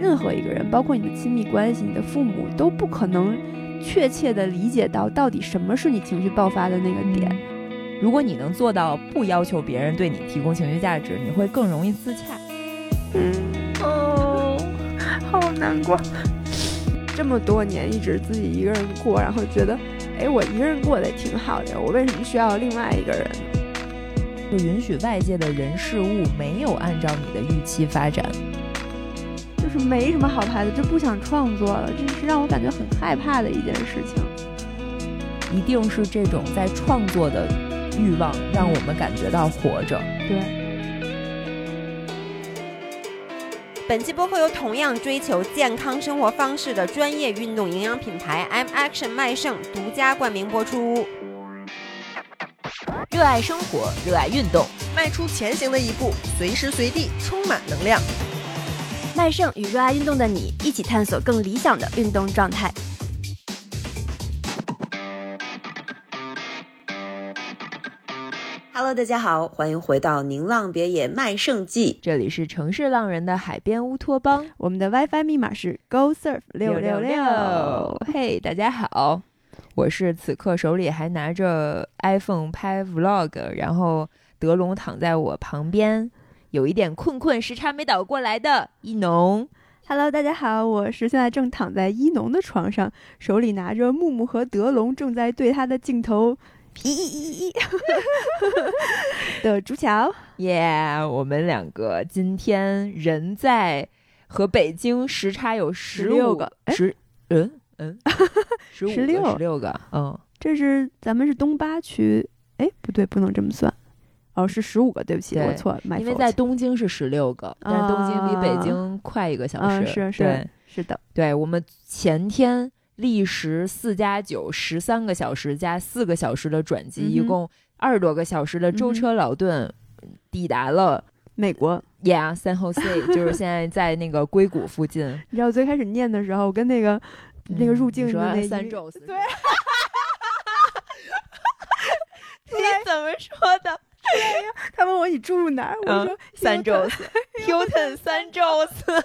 任何一个人，包括你的亲密关系、你的父母，都不可能确切的理解到到底什么是你情绪爆发的那个点。如果你能做到不要求别人对你提供情绪价值，你会更容易自洽。嗯哦，好难过。这么多年一直自己一个人过，然后觉得，哎，我一个人过得也挺好的，我为什么需要另外一个人呢？就允许外界的人事物没有按照你的预期发展，就是没什么好拍的，就不想创作了，这是让我感觉很害怕的一件事情。一定是这种在创作的欲望让我们感觉到活着。对。本期播客由同样追求健康生活方式的专业运动营养品牌 M Action 麦盛独家冠名播出。热爱生活，热爱运动，迈出前行的一步，随时随地充满能量。麦盛与热爱运动的你一起探索更理想的运动状态。Hello，大家好，欢迎回到宁浪别野麦盛记，这里是城市浪人的海边乌托邦，我们的 WiFi 密码是 Go Surf 六六六。嘿，大家好，我是此刻手里还拿着 iPhone 拍 Vlog，然后德龙躺在我旁边，有一点困困，时差没倒过来的一农。Hello，大家好，我是现在正躺在一农的床上，手里拿着木木和德龙正在对他的镜头。咦咦咦！的朱桥，耶！我们两个今天人在和北京时差有十六个，十嗯嗯，十十六十六个，嗯，这是咱们是东八区，哎，不对，不能这么算，哦，是十五个，对不起，我错，因为在东京是十六个，但是东京比北京快一个小时，是是是的，对我们前天。历时四加九十三个小时加四个小时的转机，一共二十多个小时的舟车劳顿，抵达了美国。Yeah，San Jose，就是现在在那个硅谷附近。你知道最开始念的时候，跟那个那个入境的那三周对，你怎么说的？他问我你住哪儿，我说三周四，Hilton 三周四。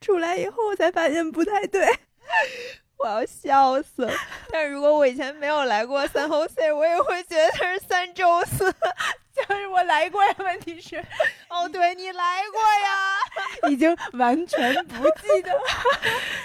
出来以后，我才发现不太对，我要笑死了。但如果我以前没有来过三后 C，我也会觉得它是三周四。就是我来过呀，问题是，哦，对你来过呀，已经完全不记得了。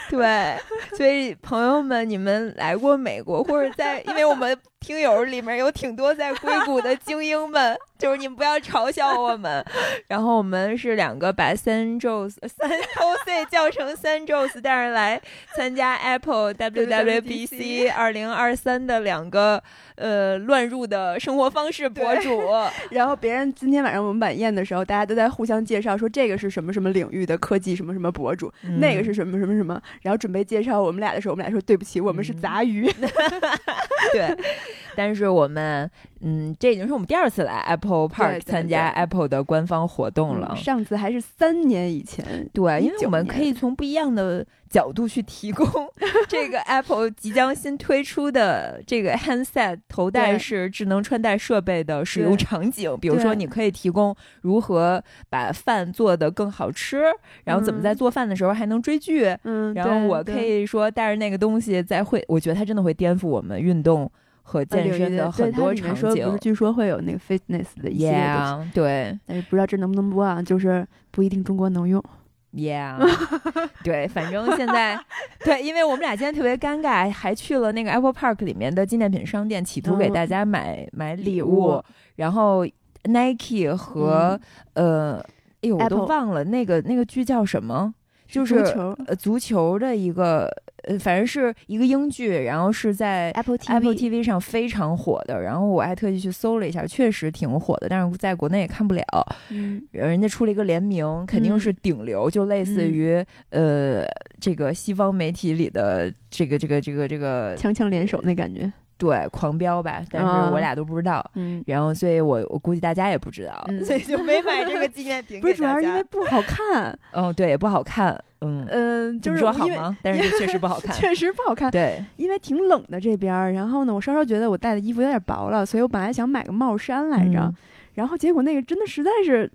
对，所以朋友们，你们来过美国，或者在，因为我们。听友里面有挺多在硅谷的精英们，就是你们不要嘲笑我们。然后我们是两个把三 Joes 三 OC 叫成三 Joes，但是来参加 Apple WWBC 二零二三的两个呃乱入的生活方式博主。然后别人今天晚上我们晚宴的时候，大家都在互相介绍，说这个是什么什么领域的科技什么什么博主，那个是什么什么什么。然后准备介绍我们俩的时候，我们俩说对不起，我们是杂鱼。对。但是我们，嗯，这已经是我们第二次来 Apple Park 参加 Apple 的官方活动了。上次还是三年以前，对，因为我们可以从不一样的角度去提供 这个 Apple 即将新推出的这个 handset 头戴式智能穿戴设备的使用场景。比如说，你可以提供如何把饭做得更好吃，然后怎么在做饭的时候还能追剧。嗯，然后我可以说带着那个东西在会，我觉得它真的会颠覆我们运动。和健身的很多场景，不是据说会有那个 fitness 的一些东西，对，但是不知道这能不能播啊？就是不一定中国能用，Yeah，对，反正现在对，因为我们俩今天特别尴尬，还去了那个 Apple Park 里面的纪念品商店，企图给大家买买礼物，然后 Nike 和呃，哎呦，我都忘了那个那个剧叫什么，就是呃足球的一个。呃，反正是一个英剧，然后是在 Apple Apple TV 上非常火的。然后我还特意去搜了一下，确实挺火的，但是在国内也看不了。嗯，人家出了一个联名，肯定是顶流，就类似于呃这个西方媒体里的这个这个这个这个强强联手那感觉。对，狂飙吧，但是我俩都不知道。嗯，然后所以我我估计大家也不知道，所以就 没买这个纪念品。不是，主要是因为不好看。嗯，对，也不好看。嗯嗯，就是说好吗？但是确实不好看，确实不好看。对，因为挺冷的这边然后呢，我稍稍觉得我带的衣服有点薄了，所以我本来想买个帽衫来着，然后结果那个真的实在是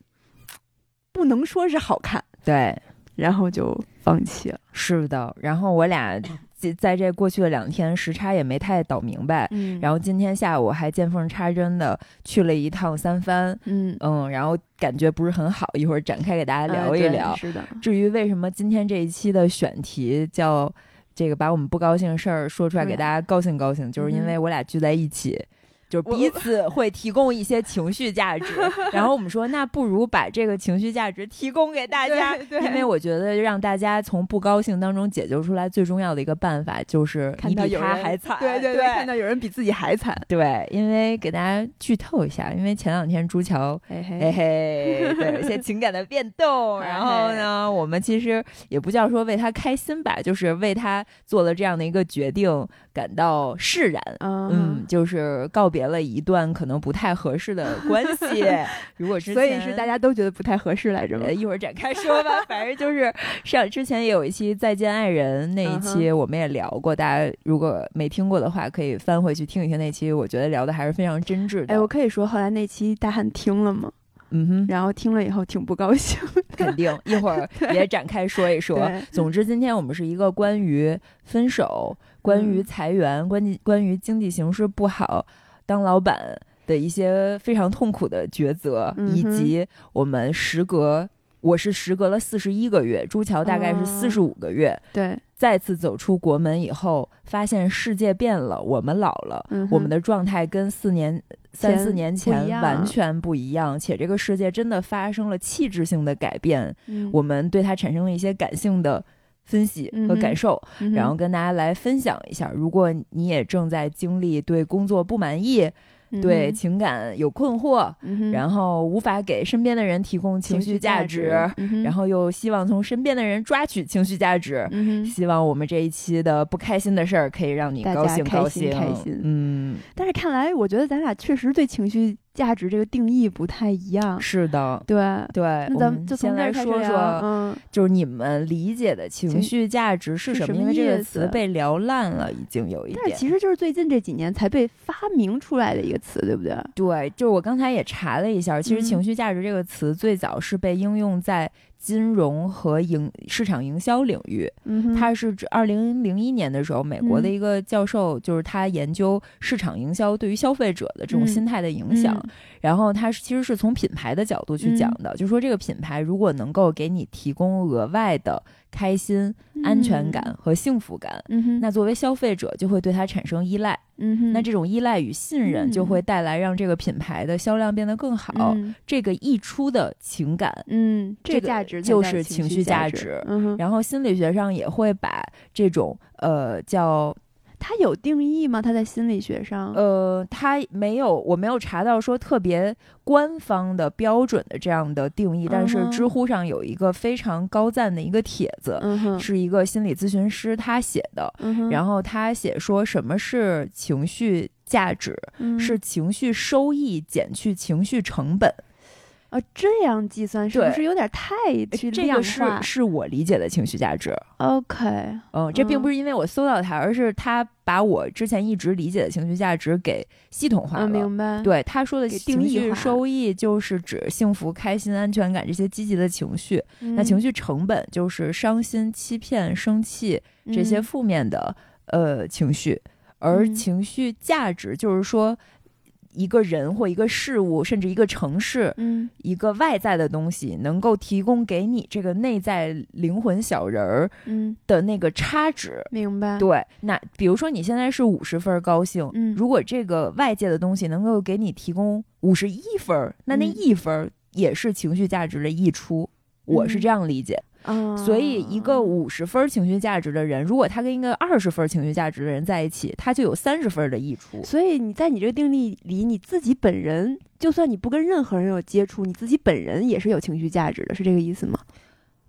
不能说是好看，对，然后就放弃了。是的。然后我俩在在这过去的两天时差也没太倒明白，嗯然后今天下午还见缝插针的去了一趟三藩，嗯，嗯，然后感觉不是很好，一会儿展开给大家聊一聊。是的，至于为什么今天这一期的选题叫这个把我们不高兴的事儿说出来给大家高兴高兴，就是因为我俩聚在一起。就是彼此会提供一些情绪价值，然后我们说，那不如把这个情绪价值提供给大家，因为我觉得让大家从不高兴当中解救出来最重要的一个办法就是看你比到有人他还惨，对对对看到有人比自己还惨，对，因为给大家剧透一下，因为前两天朱桥嘿嘿对，有一些情感的变动。然后呢，我们其实也不叫说为他开心吧，就是为他做了这样的一个决定感到释然。嗯嗯，就是告别了一段可能不太合适的关系。如果之前所以是大家都觉得不太合适来着吗呃，？一会儿展开说吧。反正就是上之前也有一期《再见爱人》那一期，我们也聊过。大家如果没听过的话，可以翻回去听一听那期。我觉得聊的还是非常真挚的。哎，我可以说后来那期大汉听了吗？嗯哼，然后听了以后挺不高兴。肯定一会儿也展开说一说。总之，今天我们是一个关于分手、关于嗯裁员、关于关于经济形势不好、当老板的一些非常痛苦的抉择，嗯以及我们时隔我是时隔了四十一个月，朱桥大概是哦四十五个月。对，再次走出国门以后，发现世界变了，我们老了，嗯我们的状态跟四年、三四年前完全不一样，且这个世界真的发生了气质性的改变，嗯我们对它产生了一些感性的分析和感受，嗯然后跟大家来分享一下。如果你也正在经历对工作不满意、对嗯情感有困惑，嗯然后无法给身边的人提供情绪价值，然后又希望从身边的人抓取情绪价值。嗯，希望我们这一期的不开心的事儿可以让你大高兴开心高兴开心。嗯，但是看来我觉得咱俩确实对情绪价值这个定义不太一样。是的，对，对。那咱们就先来说说，嗯，就是你们理解的情情绪价值是什么？因为这个词被聊烂了，已经有一点。但是其实就是最近这几年才被发明出来的一个词，对不对？对，就是我刚才也查了一下，其实嗯情绪价值这个词最早是被应用在金融和营市场营销领域。它是指二零零一年的时候，美国的嗯。一个教授，就是他研究市场营销对于消费者的这种嗯。心态的影响。嗯。然后他是其实是从品牌的角度去讲的，就说这个品牌如果能够给你提供额外的开心、安全感和幸福感，嗯，那作为消费者就会对它产生依赖。嗯哼，那这种依赖与信任就嗯会带来让这个品牌的销量变得更好。嗯。这个溢出的情感，嗯，这个个价值就是情绪价值嗯，然后心理学上也会把这种呃叫它有定义吗？它在心理学上，呃，它没有，我没有查到说特别官方的标准的这样的定义，但是知乎上有一个非常高赞的一个帖子，嗯，是一个心理咨询师他写的，嗯，然后他写说什么是情绪价值，嗯。是情绪收益减去情绪成本，啊，这样计算是不是有点太去量这个是是我理解的情绪价值。？OK，嗯，这并嗯不是因为我搜到它，而是他把我之前一直理解的情绪价值给系统化了。嗯，明白，，对他说的定情绪收益，就是指幸福、开心、安全感这些积极的情绪。那情绪绪成本就是伤心、欺骗、生气这些负面的、呃情绪，而嗯情绪价值就是说。一个人或一个事物，甚至一个城市，嗯。一个外在的东西，能够提供给你这个内在灵魂小人儿嗯，的那个差值。明白，对，那比如说你现在是五十分儿高兴，嗯如果这个外界的东西能够给你提供五十一分儿，那那嗯。一分儿也是情绪价值的溢出。我是嗯。这样理解，啊，所以一个五十分情绪价值的人，如果他跟一个二十分情绪价值的人在一起，他就有三十分的溢出。所以你在你这个定义里，你自己本人，就算你不跟任何人有接触，你自己本人也是有情绪价值的，是这个意思吗？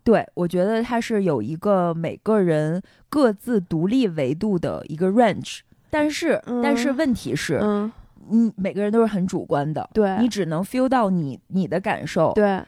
对，我觉得它是有一个每个人各自独立维度的一个 range，但是、但是嗯问题是，嗯，嗯，每个人都是很主观的，对，你只能 feel 到你你的感受，对，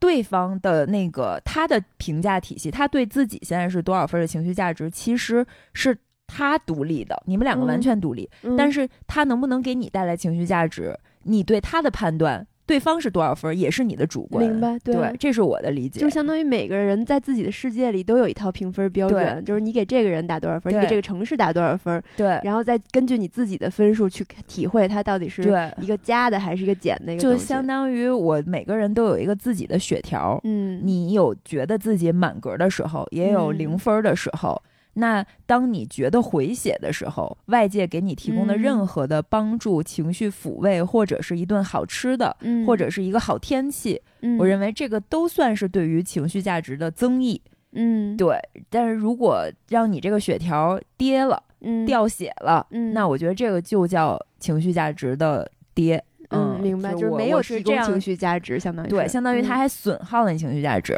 对方的那个他的评价体系，他对自己现在是多少分的情绪价值，其实是他独立的，你们两个完嗯。全独立，嗯。但是他能不能给你带来情绪价值，你对他的判断对方是多少分儿也是你的主观。明白？对，这是我的理解。就相当于每个人在自己的世界里都有一套评分标准，就是你给这个人打多少分，你给这个城市打多少分，对，然后再根据你自己的分数去体会它到底是一个加的还是一个减的。就相当于我每个人都有一个自己的血条，嗯，你有觉得自己满格的时候，也有零分的时候。那当你觉得回血的时候，外界给你提供的任何的帮助、情绪抚慰，或者是一顿好吃的，或者是一个好天气，我认为这个都算是对于情绪价值的增益。嗯，对。但是如果让你这个血条跌了，掉血了，那我觉得这个就叫情绪价值的跌。嗯，明白，就是没有提供情绪价值，相当于对，相当于它还损耗了你情绪价值。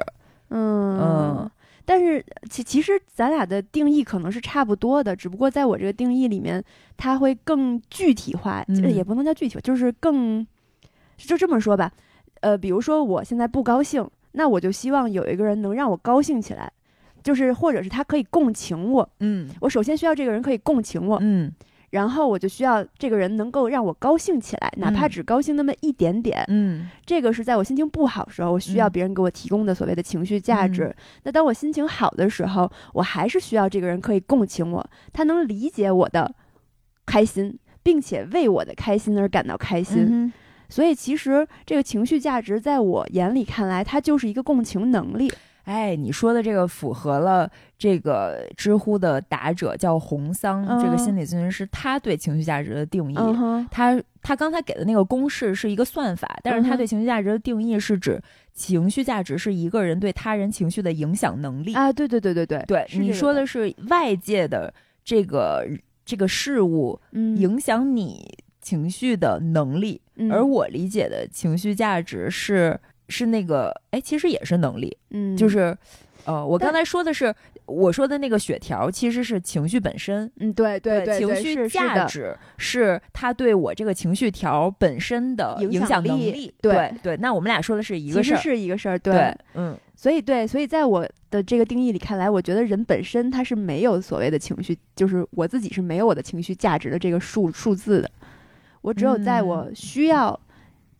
嗯嗯。但是其其实咱俩的定义可能是差不多的，只不过在我这个定义里面，它会更具体化，也不能叫具体，就是更就这么说吧。呃，比如说我现在不高兴，那我就希望有一个人能让我高兴起来，就是或者是他可以共情我。嗯，我首先需要这个人可以共情我。嗯。然后我就需要这个人能够让我高兴起来，哪怕只高兴那么一点点。嗯，这个是在我心情不好的时候，我需要别人给我提供的所谓的情绪价值。那当我心情好的时候，我还是需要这个人可以共情我，他能理解我的开心，并且为我的开心而感到开心。所以，其实这个情绪价值在我眼里看来，它就是一个共情能力。哎，你说的这个符合了这个知乎的答者叫红桑，这个心理咨询师，他对情绪价值的定义，他他刚才给的那个公式是一个算法，但是他对情绪价值的定义是指情绪价值是一个人对他人情绪的影响能力啊，对对对对对对，你说的是外界的这个这个事物影响你情绪的能力，而我理解的情绪价值是。是那个，哎，其实也是能力，嗯，就是，呃，我刚才说的是，我说的那个血条其实是情绪本身，嗯，对对对，情绪价值是它对我这个情绪条本身的影响能力，对对。那我们俩说的是一个事儿，其实是一个事儿，对，嗯，所以对，所以在我的这个定义里看来，我觉得人本身他是没有所谓的情绪，就是我自己是没有我的情绪价值的这个数数字的，我只有在我需要。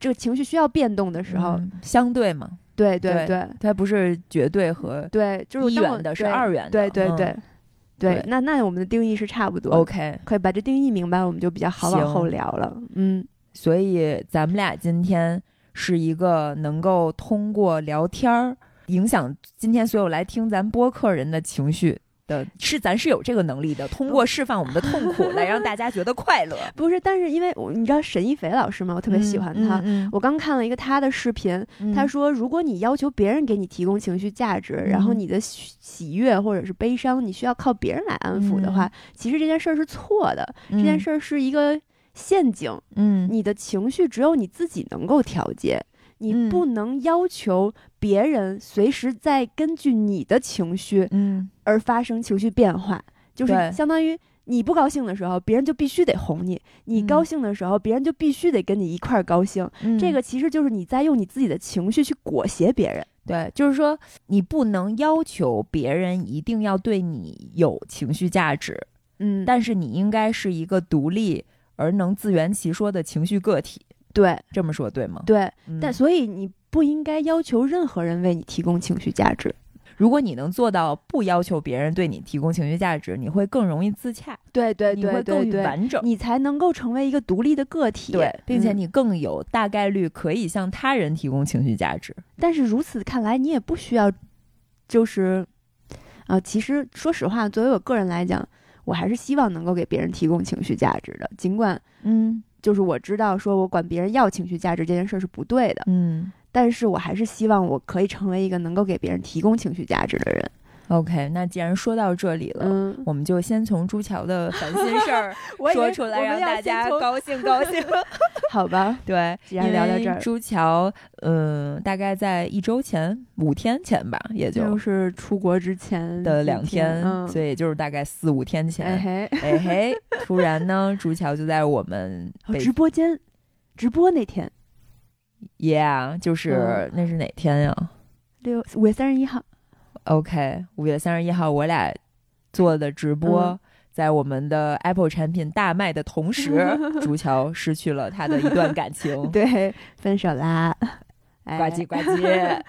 这个情绪需要变动的时候，相对嘛，对对对，它不是绝对和对，就是一元的，是二元的，对对对。对。那那我们的定义是差不多，OK，可以把这定义明白，我们就比较好往后聊了。嗯，所以咱们俩今天是一个能够通过聊天儿影响今天所有来听咱播客人的情绪。的是，咱是有这个能力的，通过释放我们的痛苦来让大家觉得快乐。不是，但是因为你知道沈一菲老师吗？我特别喜欢他。我刚看了一个他的视频，他说，如果你要求别人给你提供情绪价值，然后你的喜悦或者是悲伤，你需要靠别人来安抚的话，其实这件事儿是错的。这件事儿是一个陷阱。嗯，你的情绪只有你自己能够调节。你不能要求别人随时在根据你的情绪，嗯，而发生情绪变化，就是相当于你不高兴的时候，别人就必须得哄你；你高兴的时候，别人就必须得跟你一块儿高兴。这个其实就是你在用你自己的情绪去裹挟别人。对，就是说你不能要求别人一定要对你有情绪价值，嗯，但是你应该是一个独立而能自圆其说的情绪个体。对，这么说对吗？对，但所以你不应该要求任何人为你提供情绪价值。如果你能做到不要求别人对你提供情绪价值，你会更容易自洽。对对对，你会更完整，你才能够成为一个独立的个体。对，并且你更有大概率可以向他人提供情绪价值。但是如此看来，你也不需要，就是啊，其实说实话，作为我个人来讲，我还是希望能够给别人提供情绪价值的，尽管嗯。就是我知道，说我管别人要情绪价值这件事是不对的，嗯，但是我还是希望我可以成为一个能够给别人提供情绪价值的人。OK，那既然说到这里了，嗯，我们就先从朱桥的烦心事儿 说出来，让大家高兴高兴 好吧？对，既然聊到这儿，朱桥，嗯，大概在一周前五天前吧，也就是出国之前的两天，所以也就是大概四五天前，哎嘿，哎嘿，突然呢，朱桥就在我们直播间直播那天，Yeah，就是那是哪天呀？六五月三十一号。OK，五月三十一号我俩做的直播在我们的 Apple 产品大卖的同时，朱乔失去了他的一段感情，对，分手啦，哎呱唧呱唧。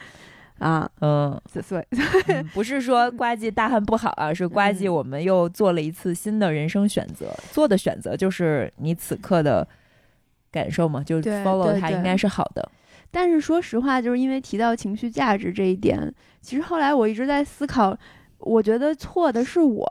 啊，嗯，所以嗯不是说呱唧大汉不好啊，是呱唧嗯我们又做了一次新的人生选择，做的选择就是你此刻的感受嘛，就是 follow 它应该是好的。但是说实话，就是因为提到情绪价值这一点，其实后来我一直在思考，我觉得错的是我。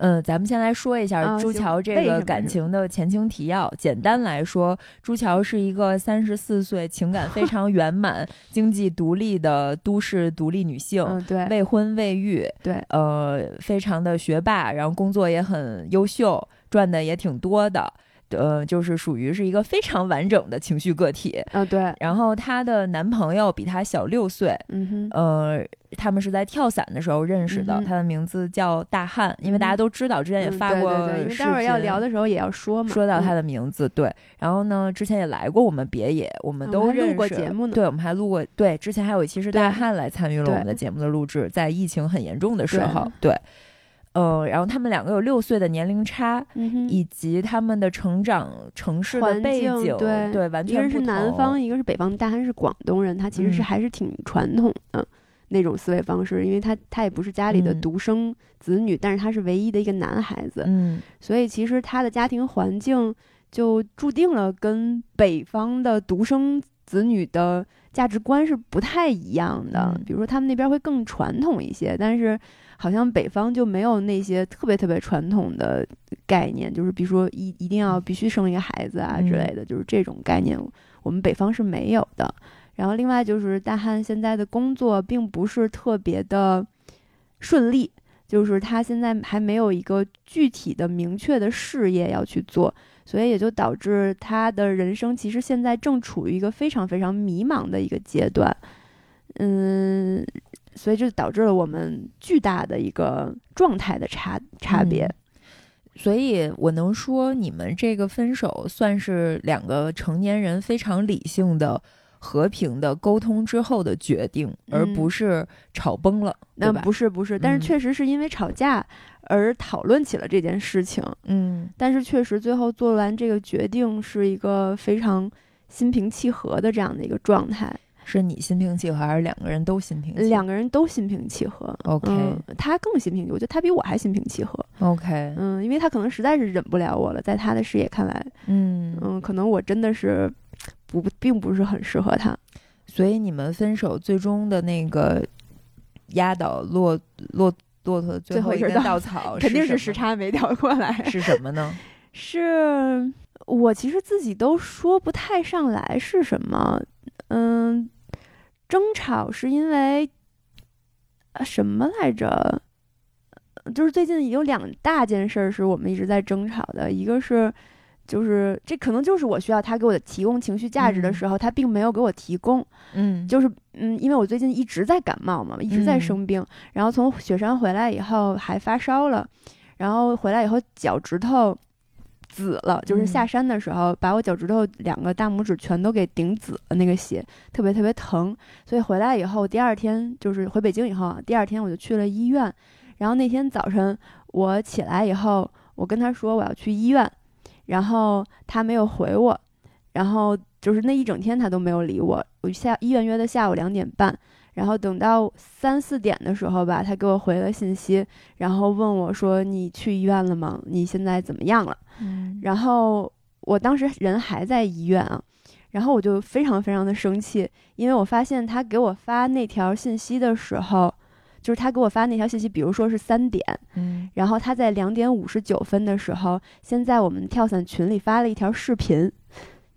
嗯，咱们先来说一下朱啊行乔这个感情的前情提要。简单来说，朱乔是一个三十四岁、情感非 常圆满、经济独立的都市独立女性，嗯，对，未婚未育，对，呃，非常的学霸，然后工作也很优秀，赚的也挺多的。呃，就是属于是一个非常完整的情绪个体。嗯，对，然后她的男朋友比她小六岁，嗯哼，呃，他们是在跳伞的时候认识的。嗯他的名字叫大汉，因为大家都知道，之前也嗯发过对对对因为待会儿要聊的时候也要说嘛，嗯说到他的名字，对。然后呢，之前也来过我们别野，我们都认识。过节目呢对，我们还录过。对，之前还有一期是大汉来参与了我们的节目的录制，在疫情很严重的时对候，对。呃，然后他们两个有六岁的年龄差，嗯，以及他们的成长城市的环背境景，对完一个是全不同南方，一个是北方，大汉是广东人，他其实是嗯。还是挺传统的那种思维方式，因为他他也不是家里的嗯。独生子女，但是他是唯一的一个男孩子，嗯。所以其实他的家庭环境就注定了跟北方的独生子女的价值观是不太一样的。嗯。比如说他们那边会更传统一些，但是好像北方就没有那些特别特别传统的概念，就是比如说一一定要必须生一个孩子啊之类的，就是这种概念我们北方是没有的。然后另外就是大汉现在的工作并不是特别的顺利，就是他现在还没有一个具体的明确的事业要去做，所以也就导致他的人生其实现在正处于一个非常非常迷茫的一个阶段，嗯，所以这导致了我们巨大的一个状态的差差别。嗯所以我能说，你们这个分手算是两个成年人非常理性的、和平的沟通之后的决定，而嗯不是吵崩了，那吧？不是不是，但是嗯确实是因为吵架而讨论起了这件事情。嗯但是确实最后做完这个决定是一个非常心平气和的这样的一个状态，是你心平气和，还是两个人都心平气和？两个人都心平气和。OK 嗯，他更心平，我觉得他比我还心平气和。OK，嗯，因为他可能实在是忍不了我了，在他的视野看来，嗯嗯，可能我真的是不并不是很适合他。所以你们分手最终的那个压倒骆骆骆驼的最后一根稻稻草，肯定是时差没调过来。是什么呢？是我其实自己都说不太上来是什么。嗯，争吵是因为呃什么来着？就是最近有两大件事儿是我们一直在争吵的，一个是。就是这可能就是我需要他给我的提供情绪价值的嗯时候，他并没有给我提供。嗯，就是嗯，因为我最近一直在感冒嘛，一直在嗯生病，然后从雪山回来以后还发烧了，然后回来以后脚趾头紫了，就是下嗯山的时候把我脚趾头两个大拇指全都给顶紫了，那个血特别特别疼，所以回来以后第二天就是回北京以后啊，第二天我就去了医院，然后那天早晨我起来以后，我跟他说我要去医院，然后他没有回我，然后就是那一整天他都没有理我。我下医院约的下午两点半，然后等到三四点的时候吧，他给我回了信息，然后问我说：“你去医院了吗？你现在怎么样了？”嗯然后我当时人还在医院啊，然后我就非常非常的生气，因为我发现他给我发那条信息的时候，就是他给我发那条信息，比如说是三点，嗯然后他在两点五十九分的时候，先在我们跳伞群里发了一条视频，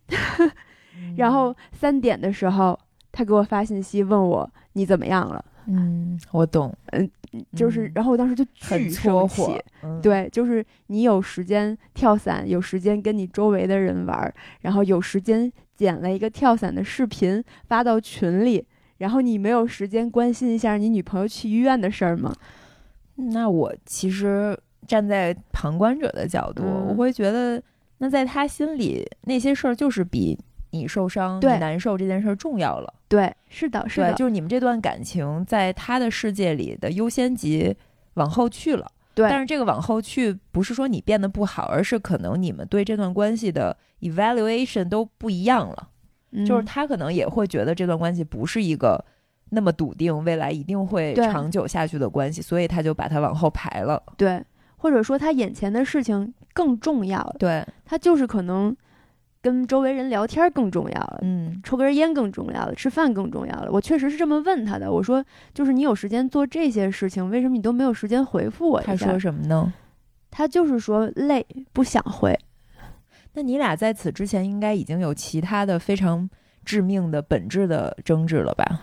然后三点的时候，他给我发信息问我你怎么样了，嗯，我懂，嗯就是，嗯然后我当时就巨生气，，嗯，对，就是你有时间跳伞，有时间跟你周围的人玩儿，然后有时间剪了一个跳伞的视频发到群里，然后你没有时间关心一下你女朋友去医院的事儿吗？那我其实站在旁观者的角度，嗯。我会觉得，那在他心里那些事儿就是比你受伤、你难受这件事儿重要了。对，是的，是，的，就是你们这段感情在他的世界里的优先级往后去了。对但是这个往后去，不是说你变得不好，而是可能你们对这段关系的 evaluation 都不一样了。嗯就是嗯他可能也会觉得这段关系不是一个那么笃定未来一定会长久下去的关系，所以他就把它往后排了。对，或者说他眼前的事情更重要，对，他就是可能跟周围人聊天更重要了。嗯抽根烟更重要了，吃饭更重要了。我确实是这么问他的。我说，就是你有时间做这些事情，为什么你都没有时间回复我？他说什么呢？他就是说累，不想回。那你俩在此之前应该已经有其他的非常致命的本质的争执了吧？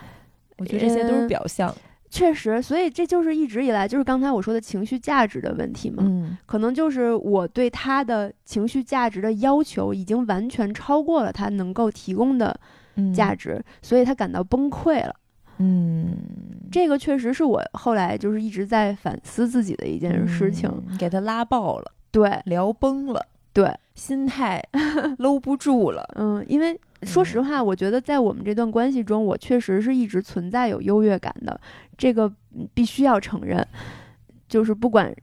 我觉得这些都是呃表象。确实，所以这就是一直以来就是刚才我说的情绪价值的问题嘛。嗯可能就是我对他的情绪价值的要求已经完全超过了他能够提供的嗯价值，所以他感到崩溃了。嗯，这个确实是我后来就是一直在反思自己的一件事情。嗯给他拉爆了，对聊崩了，对，心态 搂不住了。嗯，因为说实话，我觉得在我们这段关系中，我确实是一直存在有优越感的，这个嗯必须要承认。就是不管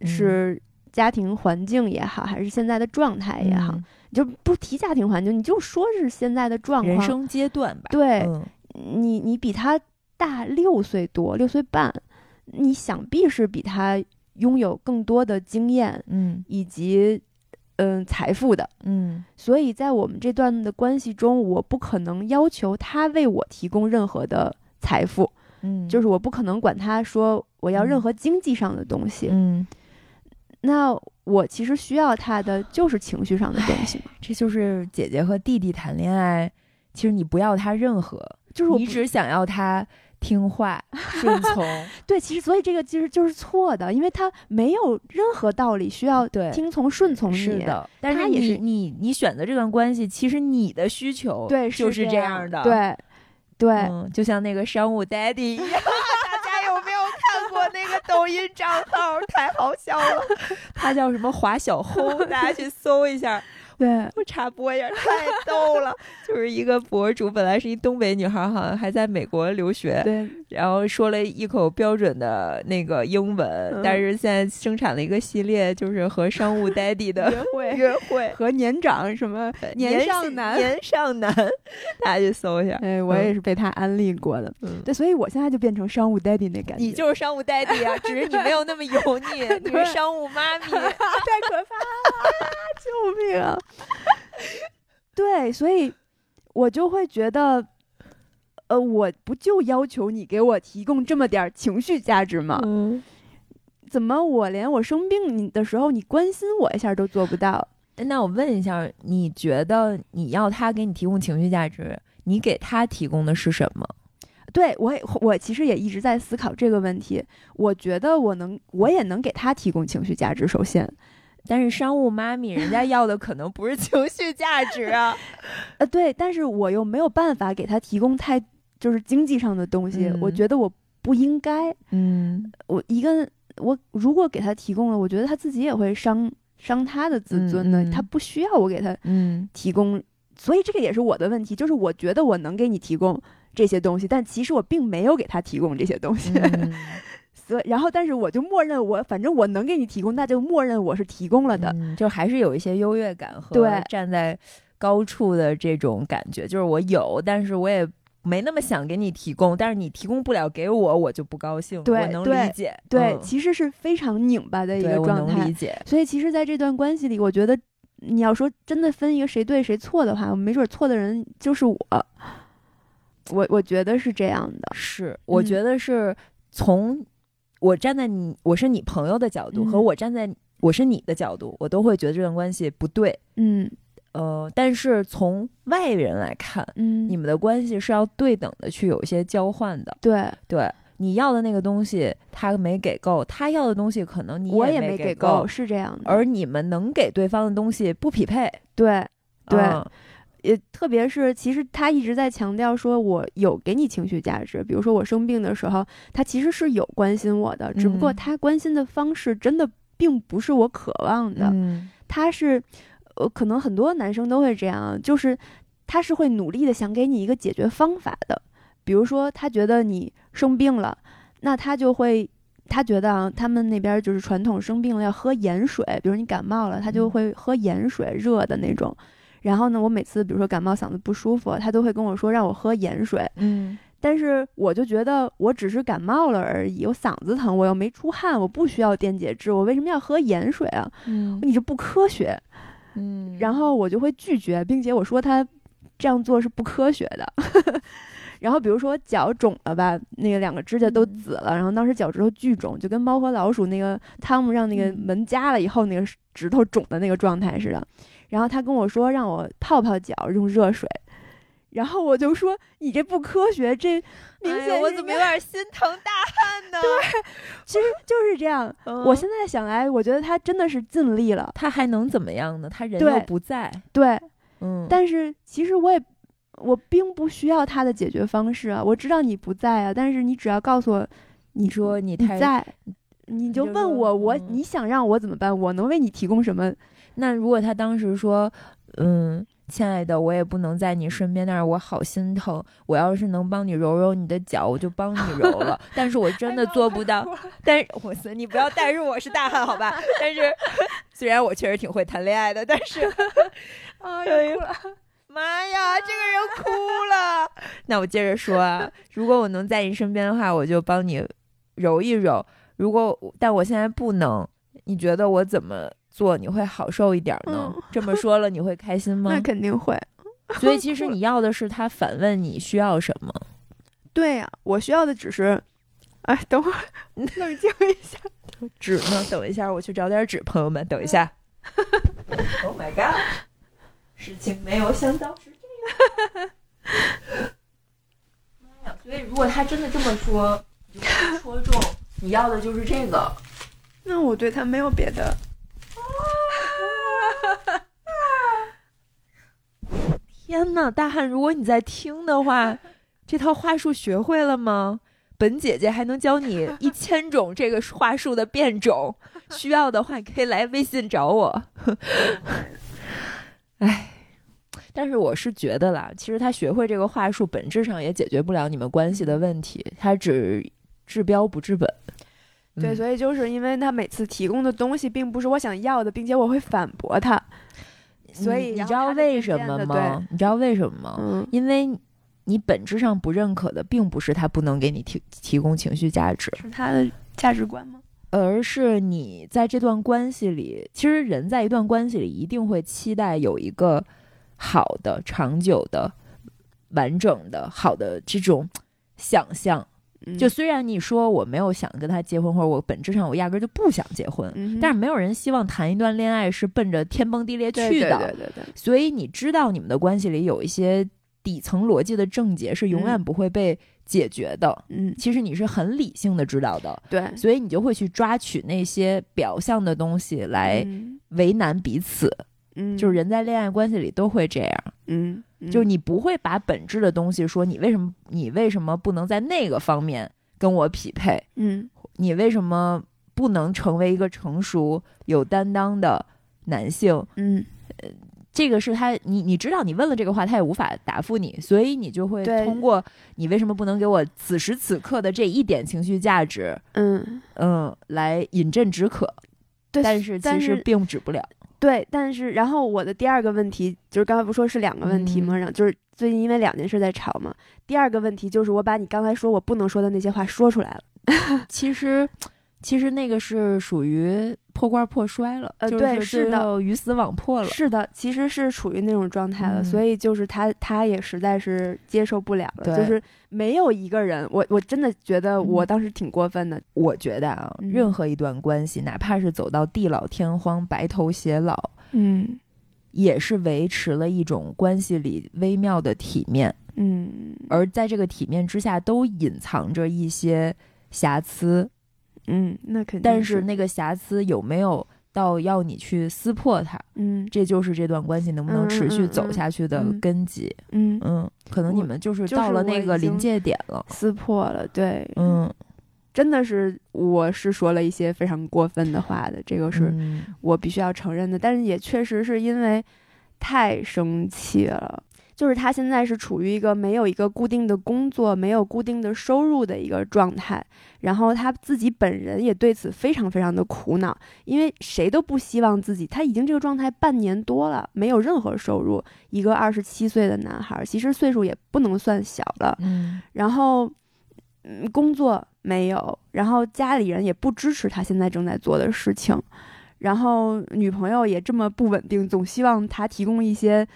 嗯是家庭环境也好，还是现在的状态也好，嗯你就不提家庭环境，你就说是现在的状况。人生阶段吧。对、嗯你，你比他大六岁多，六岁半，你想必是比他拥有更多的经验嗯以及嗯、财富的。嗯所以在我们这段的关系中，我不可能要求他为我提供任何的财富，嗯，就是我不可能管他说我要任嗯何经济上的东西。嗯，那我其实需要他的就是情绪上的东西嘛，这就是姐姐和弟弟谈恋爱，其实你不要他任何，就是你只想要他听话顺从。对，其实所以这个其实就是错的，因为他没有任何道理需要对听从顺从你。是的，但是你他也是你你选择这段关系，其实你的需求对，就是这样的。，对，对，嗯，就像那个商务 daddy 一 样。大家有没有看过那个抖音账号？太好笑了，他叫什么华小轰，大家去搜一下。对，不插播一下，太逗了。就是一个博主，本来是一东北女孩，好像还在美国留学，对，然后说了一口标准的那个英文，嗯但是现在生产了一个系列，就是和商务 daddy 的约会 约会。和年长什么年上男。年上男，大家去搜一下。哎，我也是被他安利过的。嗯对，所以我现在就变成商务 daddy 那感觉。你就是商务 daddy 啊，只是你没有那么油腻，你是商务妈咪。太可怕了，救命啊！对，所以我就会觉得，呃，我不就要求你给我提供这么点儿情绪价值吗？嗯，怎么我连我生病你的时候你关心我一下都做不到？那我问一下，你觉得你要他给你提供情绪价值，你给他提供的是什么？对我也，我其实也一直在思考这个问题。我觉得我能，我也能给他提供情绪价值。首先，但是商务妈咪人家要的可能不是情绪价值啊。呃，对，但是我又没有办法给他提供太就是经济上的东西。我嗯觉得我不应该。嗯我一个我如果给他提供了，我觉得他自己也会伤伤他的自尊的。他不需要我给他嗯提供，所以这个也是我的问题，就是我觉得我能给你提供这些东西，但其实我并没有给他提供这些东西。嗯所以，然后但是我就默认我反正我能给你提供，那就默认我是提供了的。嗯就还是有一些优越感和对站在高处的这种感觉，就是我有，但是我也没那么想给你提供，但是你提供不了给我，我就不高兴。对我能理解，对，嗯其实是非常拧巴的一个状态能理。解。所以其实，在这段关系里，我觉得你要说真的分一个谁对谁错的话，没准错的人就是我。我我觉得是这样的，是，我嗯觉得是从我站在你我是你朋友的角度，和嗯我站在我是你的角度，我都会觉得这段关系不对。嗯呃，但是从外人来看，嗯，你们的关系是要对等的去有一些交换的。对对，你要的那个东西他没给够，他要的东西可能你我也没给够，是这样的。而你们能给对方的东西不匹配。对对，嗯也特别是其实他一直在强调说，我有给你情绪价值。比如说我生病的时候，他其实是有关心我的，只不过嗯他关心的方式真的并不是我渴望的。嗯他是，呃，可能很多男生都会这样，就是他是会努力的想给你一个解决方法的。比如说，他觉得你生病了，那他就会他觉得啊，他们那边就是传统生病了要喝盐水，比如你感冒了，他就嗯会喝盐水，热的那种。然后呢，我每次比如说感冒嗓子不舒服，他都会跟我说让我喝盐水。嗯但是我就觉得我只是感冒了而已，我嗓子疼，我又没出汗，我不需要电解质，我为什么要喝盐水啊？嗯你这不科学。嗯然后我就会拒绝，并且我说他这样做是不科学的。然后比如说我脚肿了吧，那个两个指甲都嗯紫了，然后当时脚趾头巨肿，就跟猫和老鼠那个汤姆让那个嗯门夹了以后那个指头肿的那个状态似的。然后他跟我说让我泡泡脚用热水，然后我就说你这不科学，这明显我怎么有点心疼大汉呢？对，其实就是这样。我现在想来，我觉得他真的是尽力了，他还能怎么样呢？他人对又不在，对。嗯，但是其实我也，我并不需要他的解决方式啊。我知道你不在啊，但是你只要告诉我，你说你太你在，你就问我，我嗯你想让我怎么办？我能为你提供什么？那如果他当时说，嗯，亲爱的，我也不能在你身边，但是我好心疼。我要是能帮你揉揉你的脚，我就帮你揉了。但是我真的做不到。但是，我操，你不要带入我是大汉好吧？但是，虽然我确实挺会谈恋爱的，但是，哎呀，妈呀，这个人哭了。那我接着说啊，如果我能在你身边的话，我就帮你揉一揉。如果但我现在不能，你觉得我怎么做你会好受一点呢？嗯这么说了，你会开心 吗那？肯定会。所以其 实你要的是他反问你需要什么。对呀、我需要的只是，哎，等会儿 冷静一下。纸呢？等一下，我去找点纸，朋友们，等一下。oh my god！事情没有想到是这样。妈呀！所以如果他真的这么说，你就会戳中你要的就是这个。那我对他没有别的。天呐，大汉，如果你在听的话，这套话术学会了吗？本姐姐还能教你一千种这个话术的变种，需要的话可以来微信找我。哎，但是我是觉得啦，其实他学会这个话术，本质上也解决不了你们关系的问题，他只治标不治本。对，嗯所以就是因为他每次提供的东西并不是我想要的，并且我会反驳他，所以你知道为什么吗？你知道为什么吗？嗯因为你本质上不认可的，并不是他不能给你提提供情绪价值，是他的价值观吗？而是你在这段关系里，其实人在一段关系里一定会期待有一个好的、长久的、完整的、好的这种想象。嗯就虽然你说我没有想跟他结婚，或者我本质上我压根儿就不想结婚，嗯但是没有人希望谈一段恋爱是奔着天崩地裂去的。对对对对，所以你知道你们的关系里有一些底层逻辑的症结是永远嗯不会被解决的。嗯，其实你是很理性的知道的，对，所以你就会去抓取那些表象的东西来嗯为难彼此。嗯，就是人在恋爱关系里都会这样，嗯，嗯就是你不会把本质的东西说你为什么你为什么不能在那个方面跟我匹配？嗯你为什么不能成为一个成熟有担当的男性？嗯，这个是他，你你知道，你问了这个话，他也无法答复你，所以你就会通过你为什么不能给我此时此刻的这一点情绪价值，嗯，嗯，来饮鸩止渴，但是其实并止不了。对，但是然后我的第二个问题就是刚才不说是两个问题吗？嗯然后就是最近因为两件事在吵嘛。第二个问题就是我把你刚才说我不能说的那些话说出来了。其实，其实那个是属于破罐破摔了，呃对是的鱼死网破了。是的，其实是处于那种状态了，嗯所以就是他他也实在是接受不了了，就是没有一个人，我我真的觉得我嗯当时挺过分的。我觉得啊，嗯任何一段关系，哪怕是走到地老天荒、白头偕老，嗯也是维持了一种关系里微妙的体面。嗯而在这个体面之下，都隐藏着一些瑕疵，嗯，那肯定但是那个瑕疵有没有到要你去撕破它，嗯这就是这段关系能不能持续走下去的根基。嗯嗯，可能你们就是到了那个临界点了。撕破了，对，嗯，真的是我是说了一些非常过分的话的，这个是嗯我必须要承认的，但是也确实是因为太生气了。就是他现在是处于一个没有一个固定的工作、没有固定的收入的一个状态，然后他自己本人也对此非常非常的苦恼，因为谁都不希望自己，他已经这个状态半年多了，没有任何收入，一个二十七岁的男孩，其实岁数也不能算小了，嗯。然后，嗯，工作没有，然后家里人也不支持他现在正在做的事情，然后女朋友也这么不稳定，总希望他提供一些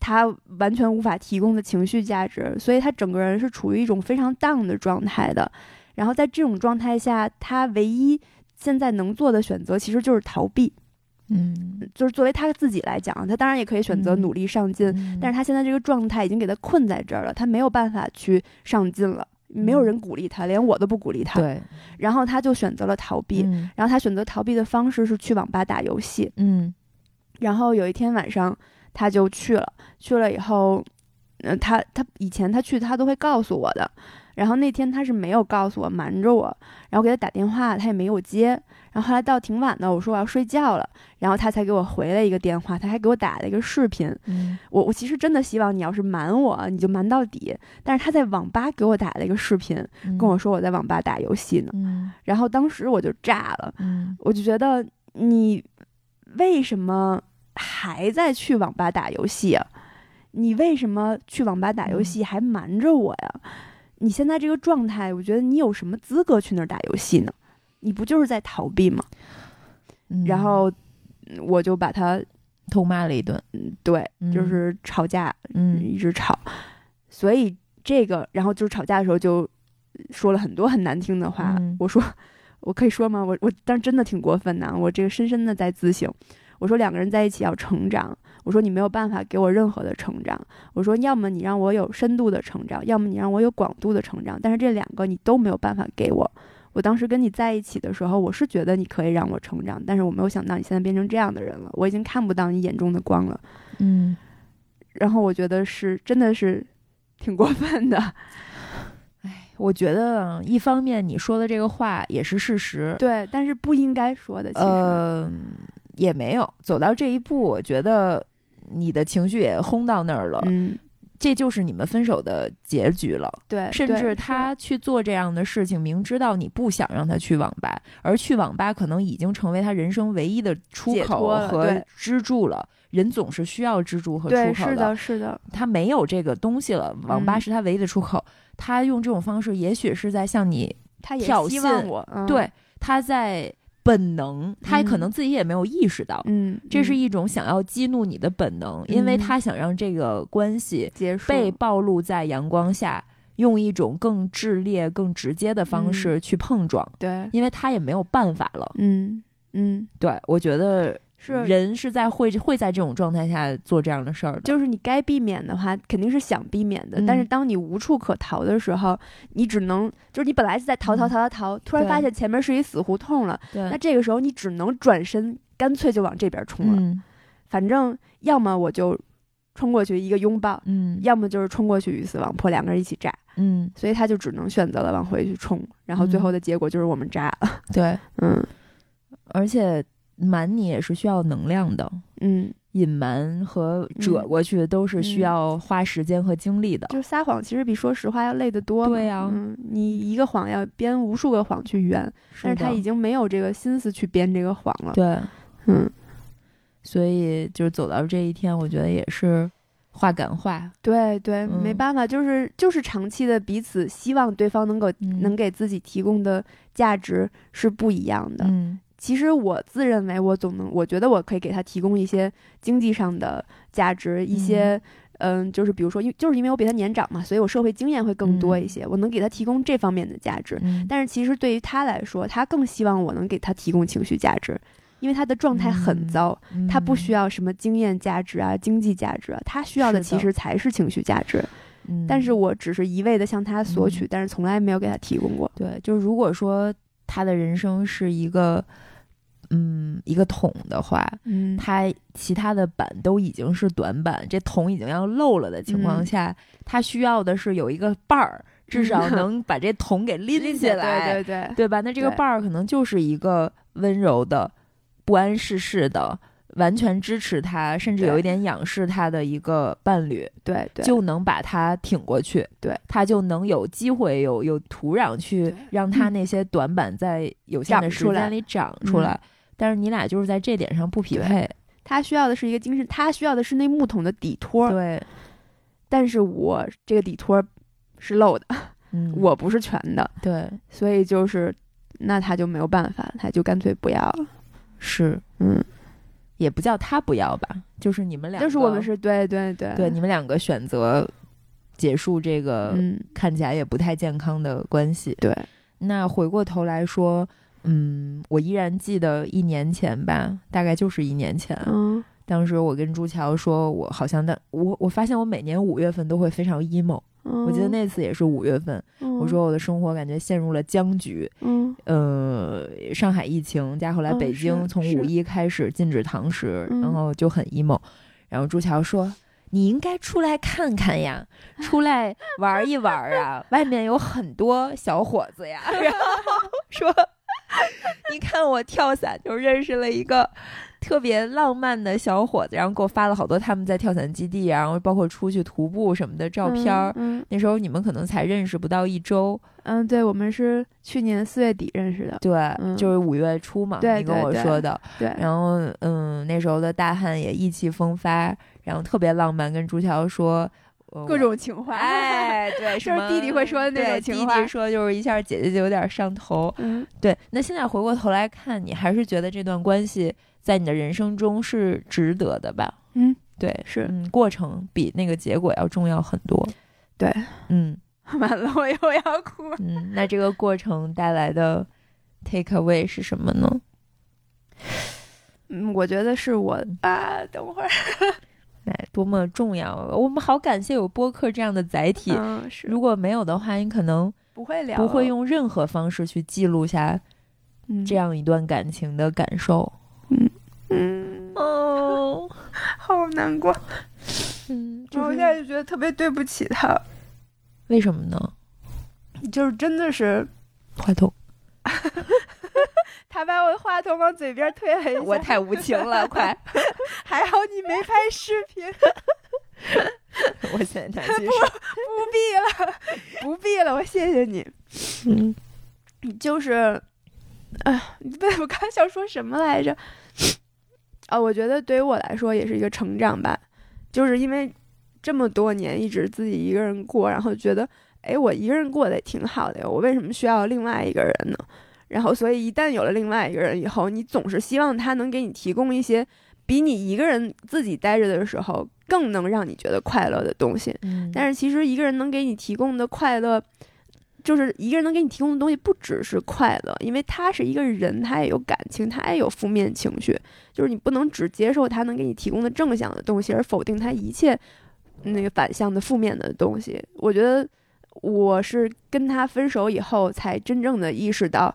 他完全无法提供的情绪价值，所以他整个人是处于一种非常 down 的状态的。然后在这种状态下，他唯一现在能做的选择其实就是逃避，嗯，就是作为他自己来讲，他当然也可以选择嗯努力上进，但是他现在这个状态已经给他困在这儿了，他没有办法去上进了，没有人鼓励他，连我都不鼓励他。，对，然后他就选择了逃避。嗯然后他选择逃避的方式是去网吧打游戏。嗯然后有一天晚上，他就去了，去了以后，呃，他他以前他去他都会告诉我的，然后那天他是没有告诉我，瞒着我，然后给他打电话，他也没有接。然后后来到挺晚的，我说我要睡觉了，然后他才给我回了一个电话，他还给我打了一个视频，嗯我我其实真的希望你要是瞒我，你就瞒到底。但是他在网吧给我打了一个视频，嗯，跟我说我在网吧打游戏呢。嗯然后当时我就炸了，嗯我就觉得你为什么还在去网吧打游戏啊？你为什么去网吧打游戏还瞒着我呀？你现在这个状态，我觉得你有什么资格去那儿打游戏呢？你不就是在逃避吗？嗯，然后嗯我就把他，痛骂了一顿，嗯，对，就嗯是吵架，嗯一直吵，所以这个，然后就是吵架的时候就说了很多很难听的话。嗯我说，我可以说吗？我我当时真的挺过分的，我这个深深的在自省。我说两个人在一起要成长，我说你没有办法给我任何的成长，我说要么你让我有深度的成长，要么你让我有广度的成长，但是这两个你都没有办法给我。我当时跟你在一起的时候，我是觉得你可以让我成长，但是我没有想到你现在变成这样的人了，我已经看不到你眼中的光了。嗯然后我觉得是真的是挺过分的，我觉得啊一方面你说的这个话也是事实，对，但是不应该说的。其实，呃，也没有走到这一步，我觉得你的情绪也轰到那儿了，嗯，这就是你们分手的结局了。对，甚至他去做这样的事情，明知道你不想让他去网吧，而去网吧可能已经成为他人生唯一的出口和支柱了。人总是需要支柱和出对，口是的，是的，他没有这个东西了，网吧嗯。是他唯一的出口。他用这种方式，也许是在向你挑衅。我，嗯、，对他在本能，他可嗯。能自己也没有意识到，嗯，这是嗯。一种想要激怒你的本能，因为嗯他想让这个关系结束。被暴露在阳光下，用一种更炽烈、更直接的方式去碰撞，对，因为他也没有办法了。嗯嗯，对我觉得是人是在会会在这种状态下做这样的事儿的，就是你该避免的话，肯定是想避免的。但是嗯。当你无处可逃的时候，你只能就是你本来是在逃逃嗯。逃逃逃，突然发现前面是一死胡同了，对。那这个时候你只能转身，干脆就往这边冲了。嗯。反正要么我就冲过去一个拥抱，嗯。要么就是冲过去鱼死网破，两个人一起炸。嗯，所以他就只能选择了往回去冲，然后最后的结果就是我们炸了。对，嗯。而且瞒你也是需要能量的。嗯，隐瞒和折嗯过去都是需嗯要花时间和精力的。就是撒谎，其实比说实话要累得多嘛。对呀嗯，你一个谎要编无数个谎去圆，但是他已经没有这个心思去编这个谎了。对，嗯，所以就是走到这一天，我觉得也是话赶话。对对，没嗯办法，就是就是长期的彼此希望对方能够、嗯能给自己提供的价值是不一样的。嗯其实我自认为我总能，我觉得我可以给他提供一些经济上的价值，一些嗯就是比如说，因就是因为我比他年长嘛，所以我社会经验会更多一些，我能给他提供这方面的价值。嗯，但是其实对于他来说，他更希望我能给他提供情绪价值，因为他的状态很嗯糟，他不需要，什么经验价值啊、经济价值啊，他需要的其实才是情绪价值。嗯但是我只是一味的向他索取，嗯但是从来没有给他提供过。对，就是如果说他的人生是一个。嗯，一个桶的话，嗯。它其他的板都已经是短板，这桶已经要漏了的情况嗯。下，他需要的是有一个伴儿，至少能把这桶给拎起来，对对对，对吧？那这个对。伴儿可能就是一个温柔的、不谙世事的、完全支持他，甚至有一点仰视他的一个伴侣，对对，就能把他挺过去，对。他就能有机会有有土壤去让他那些短板在有限的时间里长出来。但是你俩就是在这点上不匹配，他需要的是一个精神，他需要的是那木桶的底托，对。但是我这个底托是漏的，嗯，我不是全的，对，所以就是那他就没有办法，他就干脆不要了，是，嗯。也不叫他不要吧，就是你们俩，就是我们是对对对对，你们两个选择结束这个看起来也不太健康的关系。对，那回过头来说，嗯，我依然记得一年前吧，大概就是一年前，嗯，当时我跟朱乔说，我好像的，我我发现我每年五月份都会非常 emo。我记得那次也是五月份，我说我的生活感觉陷入了僵局。嗯，呃，上海疫情加后来北京从五一开始禁止堂食，然后就很 emo。然后朱乔说：“你应该出来看看呀，出来玩一玩啊，外面有很多小伙子呀。”然后说：“ 你看我跳伞就认识了一个。”特别浪漫的小伙子，然后给我发了好多他们在跳伞基地，然后包括出去徒步什么的照片那时候你们可能才认识不到一周。嗯，对，我们是去年四月底认识的。对，就是五月初嘛，你跟我说的。对。然后，嗯，那时候的大汉也意气风发，然后特别浪漫，跟朱乔说各种情话。哎，对，就是弟弟会说的那种情话。弟弟说就是一下，姐姐就有点上头。嗯，对。那现在回过头来看，你还是觉得这段关系？在你的人生中是值得的吧？嗯，对，是，嗯，过程比那个结果要重要很多。对，嗯，完了，我又要哭。嗯，那这个过程带来的 take away 是什么呢？嗯，我觉得是我啊，等会儿，哎，多么重要！我们好感谢有播客这样的载体。嗯，是。如果没有的话，你可能不会聊，不会用任何方式去记录下这样一段感情的感受。嗯嗯哦，好难过。嗯，我现在就觉得特别对不起他。为什么呢？就是真的是话筒，他把我的话筒往嘴边推了一下。我太无情了，快！还好你没拍视频。我现在不不必了，不必了，我谢谢你。嗯，就是。哎，对，我刚想说什么来着？啊，我觉得对于我来说也是一个成长吧，就是因为这么多年一直自己一个人过，然后觉得，哎，我一个人过得也挺好的呀，我为什么需要另外一个人呢？然后，所以一旦有了另外一个人以后，你总是希望他能给你提供一些比你一个人自己待着的时候更能让你觉得快乐的东西。嗯，但是其实一个人能给你提供的快乐。就是一个人能给你提供的东西不只是快乐，因为他是一个人，他也有感情，他也有负面情绪。就是你不能只接受他能给你提供的正向的东西，而否定他一切那个反向的负面的东西。我觉得我是跟他分手以后才真正的意识到，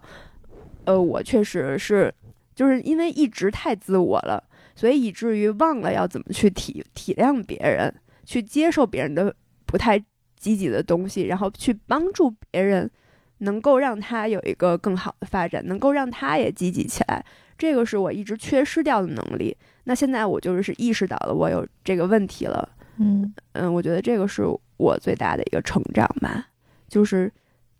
呃，我确实是就是因为一直太自我了，所以以至于忘了要怎么去体体谅别人，去接受别人的不太。积极的东西，然后去帮助别人，能够让他有一个更好的发展，能够让他也积极起来。这个是我一直缺失掉的能力。那现在我就是意识到了我有这个问题了。嗯嗯，我觉得这个是我最大的一个成长吧，就是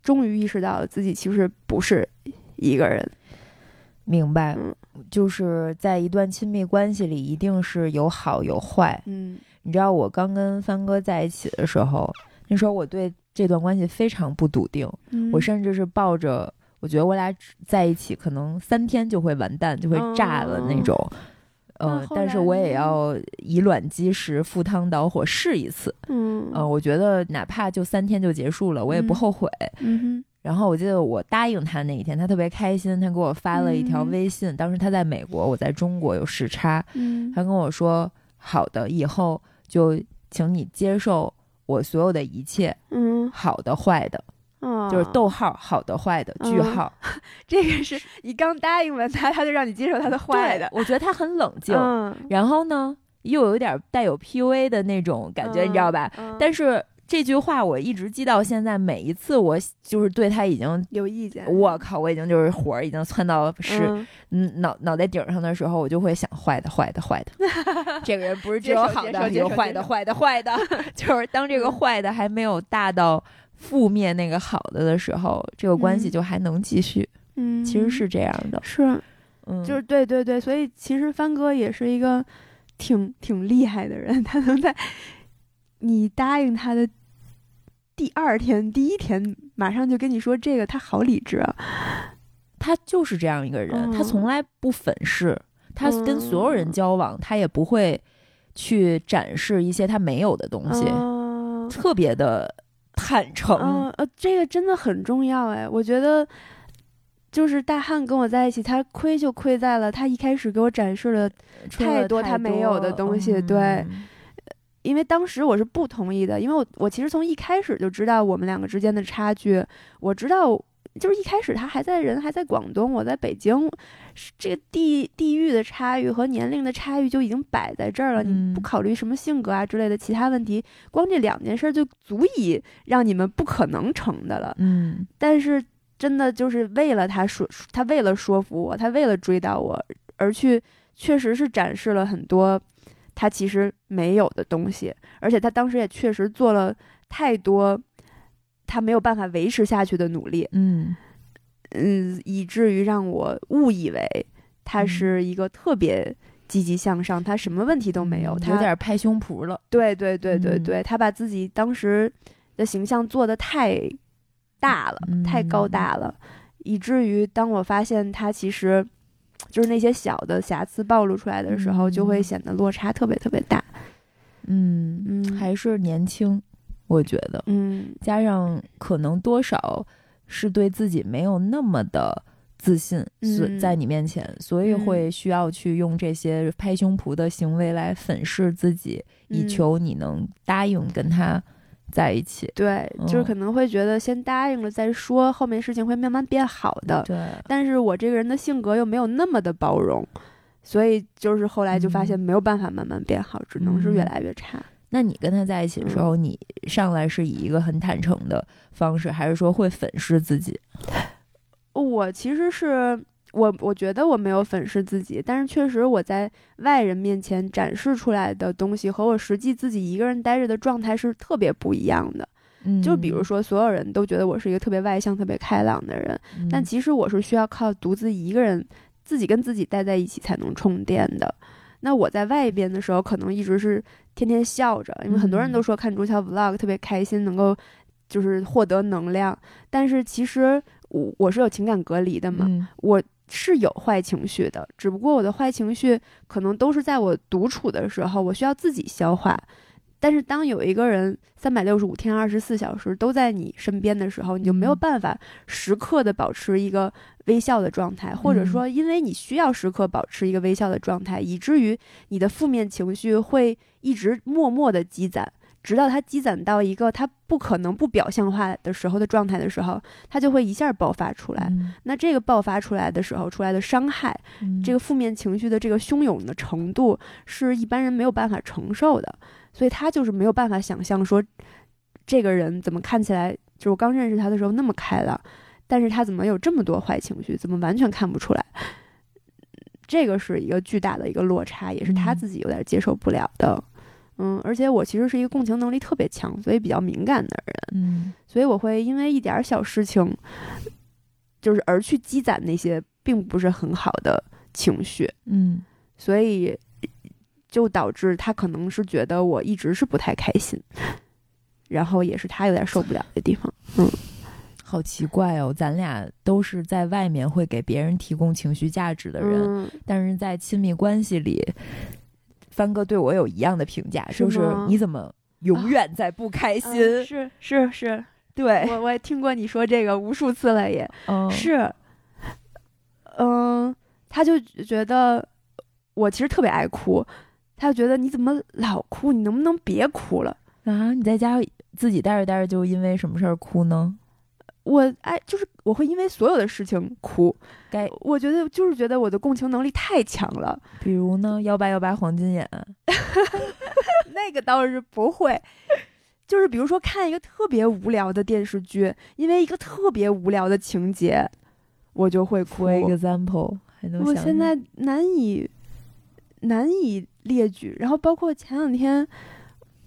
终于意识到了自己其实不是一个人。明白，就是在一段亲密关系里，一定是有好有坏。嗯，你知道我刚跟帆哥在一起的时候。那时候我对这段关系非常不笃定，我甚至是抱着我觉得我俩在一起可能三天就会完蛋，就会炸了那种。嗯，但是我也要以卵击石，赴汤蹈火试一次。嗯，呃，我觉得哪怕就三天就结束了，我也不后悔。嗯然后我记得我答应他那一天，他特别开心，他给我发了一条微信。当时他在美国，我在中国有时差。嗯，他跟我说：“好的，以后就请你接受。”我所有的一切，嗯，好的、坏的，嗯，就是逗号，好的、坏的，句号，这个是你刚答应完他，他就让你接受他的坏的。我觉得他很冷 静，然后呢，又有点带有 PUA 的那种感觉，你知道吧？但是这句话我一直记到现在，每一次我就是对他已经，有意见。我靠，我已经就是火儿已经窜到是脑脑袋顶上的时候，我就会想坏的坏的坏的，这个人不是只有好的，有坏的坏的坏的，就是当这个坏的还没有大到覆灭那个好的的时候，这个关系嗯。就还能继续。嗯，其实是这样的，是，嗯，就是对对对，所以其实帆哥也是一个挺挺厉害的人，他能在你答应他的第二天、第一天，马上就跟你说这个，他好理智啊。他就是这样一个人，他嗯从来不粉饰，他跟所有人嗯。交往，他也不会去展示一些他没有的东西，嗯特别的坦诚。嗯呃，这个真的很重要哎，我觉得。就是大汉跟我在一起，他亏就亏在了他一开始给我展示了太多他没有的东西对嗯因为当时我是不同意的，因为我我其实从一开始就知道我们两个之间的差距，我知道就是一开始他还在人还在广东，我在北京，这个地地域的差异和年龄的差异就已经摆在这儿了。嗯你不考虑什么性格啊之类的其他问题，光这两件事儿就足以让你们不可能成的了。嗯但是真的就是为了他说，他为了说服我，他为了追到我而去，确实是展示了很多他其实没有的东西，而且他当时也确实做了太多他没有办法维持下去的努力，嗯嗯，以至于让我误以为他嗯是一个特别。积极向上，他什么问题都没有，嗯他有点拍胸脯了。对对对对嗯对，他把自己当时的形象做得太大了，太高嗯大了，以至于当我发现他其实就是那些小的瑕疵暴露出来的时候，就会嗯显得落差特别特别大。嗯，嗯还是年轻，我觉得，嗯加上可能多少是对自己没有那么的自信，所嗯在你面前，所以嗯会需要去用这些拍胸脯的行为来粉饰自己，以嗯求你能答应跟他在一起。对，就是嗯可能会觉得先答应了再说，后面事情会慢慢变好的。对，但是我这个人的性格又没有那么的包容，所以就是后来就发现没有办法慢慢变好，只能是越嗯来越差。那你跟他在一起的时候，你上来是以一个很坦诚的方式，还是说会粉饰自己？我其实是我，我觉得我没有粉饰自己，但是确实我在外人面前展示出来的东西和我实际自己一个人待着的状态是特别不一样的。嗯，就比如说，所有人都觉得我是一个特别外向、特别开朗的人，嗯，但其实我是需要靠独自一个人，自己跟自己待在一起才能充电的。那我在外边的时候，可能一直是天天笑着，因为很多人嗯都说看朱桥 vlog 特别开心，能够就是获得能量。但是其实我我是有情感隔离的嘛，嗯我是有坏情绪的，只不过我的坏情绪可能都是在我独处的时候，我需要自己消化。但是当有一个人三百六十五天、二十四小时都在你身边的时候，你就没有嗯。办法时刻的保持一个微笑的状态，或者嗯说因为你需要时刻保持一个微笑的状态，以至于你的负面情绪会一直默默的积攒，直到它积攒到一个它不可能不表象化的时候的状态的时候，它就会一下爆发出来。嗯。那这个爆发出来的时候，出来的伤害，嗯。这个负面情绪的这个汹涌的程度，是一般人没有办法承受的，所以他就是没有办法想象说，这个人怎么看起来，就是我刚认识他的时候那么开朗，但是他怎么有这么多坏情绪，怎么完全看不出来？这个是一个巨大的一个落差，也是他嗯自己有点接受不了的。嗯，而且我其实是一个共情能力特别强，所以比较敏感的人。嗯所以我会因为一点儿小事情，就是而去积攒那些并不是很好的情绪，嗯所以就导致他可能是觉得我一直是不太开心，然后也是他有点受不了的地方。嗯好奇怪哦，咱俩都是在外面会给别人提供情绪价值的人，嗯，但是在亲密关系里，帆哥对我有一样的评价，就是你怎么永远在不开心？嗯是是是，对，我我也听过你说这个无数次了也，嗯，是，嗯，他就觉得我其实特别爱哭，他就觉得你怎么老哭，你能不能别哭了？啊，你在家自己待着待着就因为什么事儿哭呢？我哎就是我会因为所有的事情哭，该我觉得就是觉得我的共情能力太强了，比如呢，幺八幺八黄金眼 那个倒是不会，就是比如说看一个特别无聊的电视剧，因为一个特别无聊的情节，我就会哭。For example，我现在难以难以列举。然后包括前两天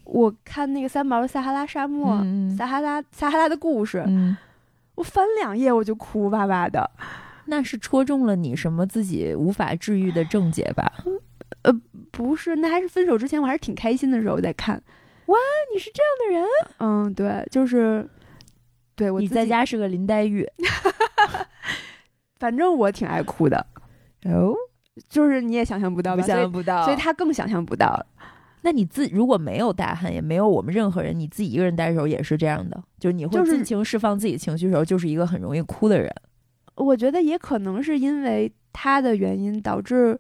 我看那个三毛的《撒哈拉沙漠》撒哈拉撒哈拉的故事，嗯，我翻两页我就哭哇哇的。那是戳中了你什么自己无法治愈的症结吧？呃不是，那还是分手之前，我还是挺开心的时候在看。哇，你是这样的人？嗯，对，就是，对我，你在家是个林黛玉 反正我挺爱哭的，哦，就是你也想象不到吧？想象不到。所以，他更想象不到。那你自如果没有大汉，也没有我们任何人，你自己一个人待的时候也是这样的，就是你会就尽情释放自己情绪的时候，就是一个很容易哭的人。我觉得也可能是因为他的原因，导致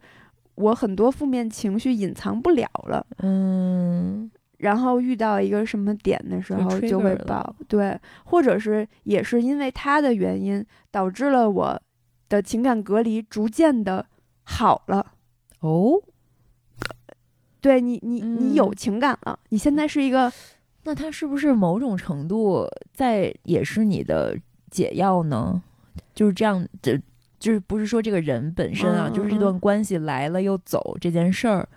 我很多负面情绪隐藏不了了。嗯，然后遇到一个什么点的时候就会爆，对，或者是也是因为他的原因，导致了我的情感隔离逐渐的好了。哦，对你，你你有嗯情感了，你现在是一个那他是不是某种程度在也是你的解药呢？就是这样，这就是不是说这个人本身啊，嗯就是这嗯段关系来了又走这件事儿，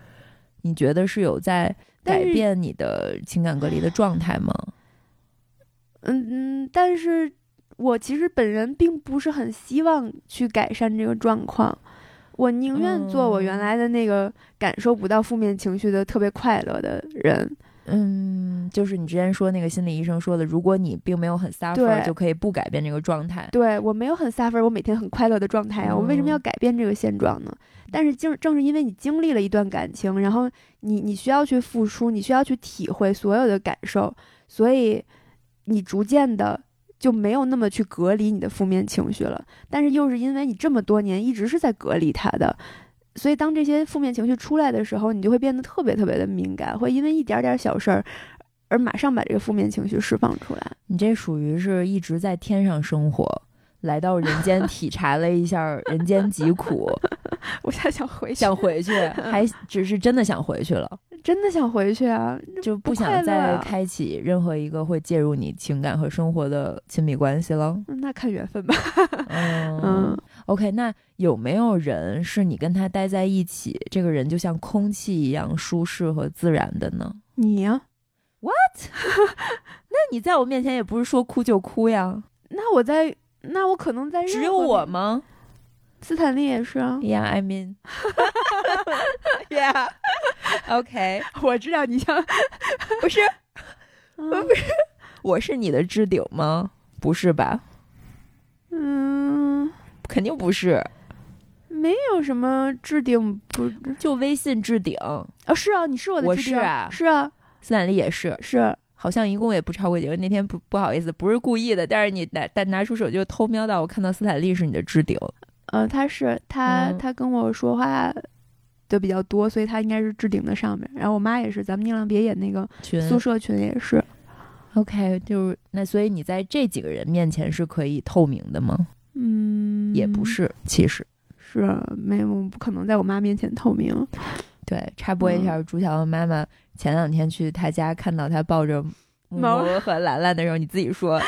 你觉得是有在改变你的情感隔离的状态吗？嗯嗯，但是我其实本人并不是很希望去改善这个状况，我宁愿做我原嗯来的那个感受不到负面情绪的特别快乐的人。嗯，就是你之前说那个心理医生说的，如果你并没有很 suffer，就可以不改变这个状态。对我没有很 suffer，我每天很快乐的状态啊，我为什么要嗯改变这个现状呢？但是正正是因为你经历了一段感情，然后你你需要去付出，你需要去体会所有的感受，所以你逐渐的就没有那么去隔离你的负面情绪了。但是又是因为你这么多年一直是在隔离它的，所以当这些负面情绪出来的时候，你就会变得特别特别的敏感，会因为一点点小事儿而马上把这个负面情绪释放出来。你这属于是一直在天上生活，来到人间 体察了一下人间疾苦，我现在想回去，想回去，还只是真的想回去了，真的想回去啊！就不想再啊开启任何一个会介入你情感和生活的亲密关系了。嗯那看缘分吧。嗯嗯，OK，那有没有人是你跟他待在一起，这个人就像空气一样舒适和自然的呢？你呀，What？、那你在我面前也不是说哭就哭呀，那我在，那我可能在只有我吗？斯坦利也是啊。？Yeah, I mean, yeah. OK，我知道你想，不是，嗯我是你的置顶吗？不是吧？嗯，肯定不是，没有什么置顶不就微信置顶。哦，是啊，你是我的我置顶是啊是啊，斯坦利也是，是好像一共也不超过几个。那天不不好意思，不是故意的，但是你拿但拿出手就偷瞄到，我看到斯坦利是你的置顶。呃，他是他、嗯他跟我说话的比较多，所以他应该是置顶的上面。然后我妈也是，咱们宁浪别野那个群宿舍群也是，OK，就是那，所以你在这几个人面前是可以透明的吗？嗯，也不是，其实是没有，我不可能在我妈面前透明。对。插播一下，朱乔的妈妈前两天去她家，看到她抱着木毛木和兰兰的时候，你自己说，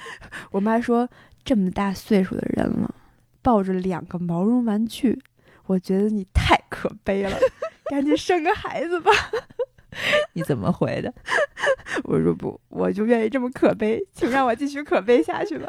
我妈说，这么大岁数的人了，抱着两个毛绒玩具，我觉得你太可悲了，赶紧生个孩子吧。你怎么回的？我说不，我就愿意这么可悲，请让我继续可悲下去吧。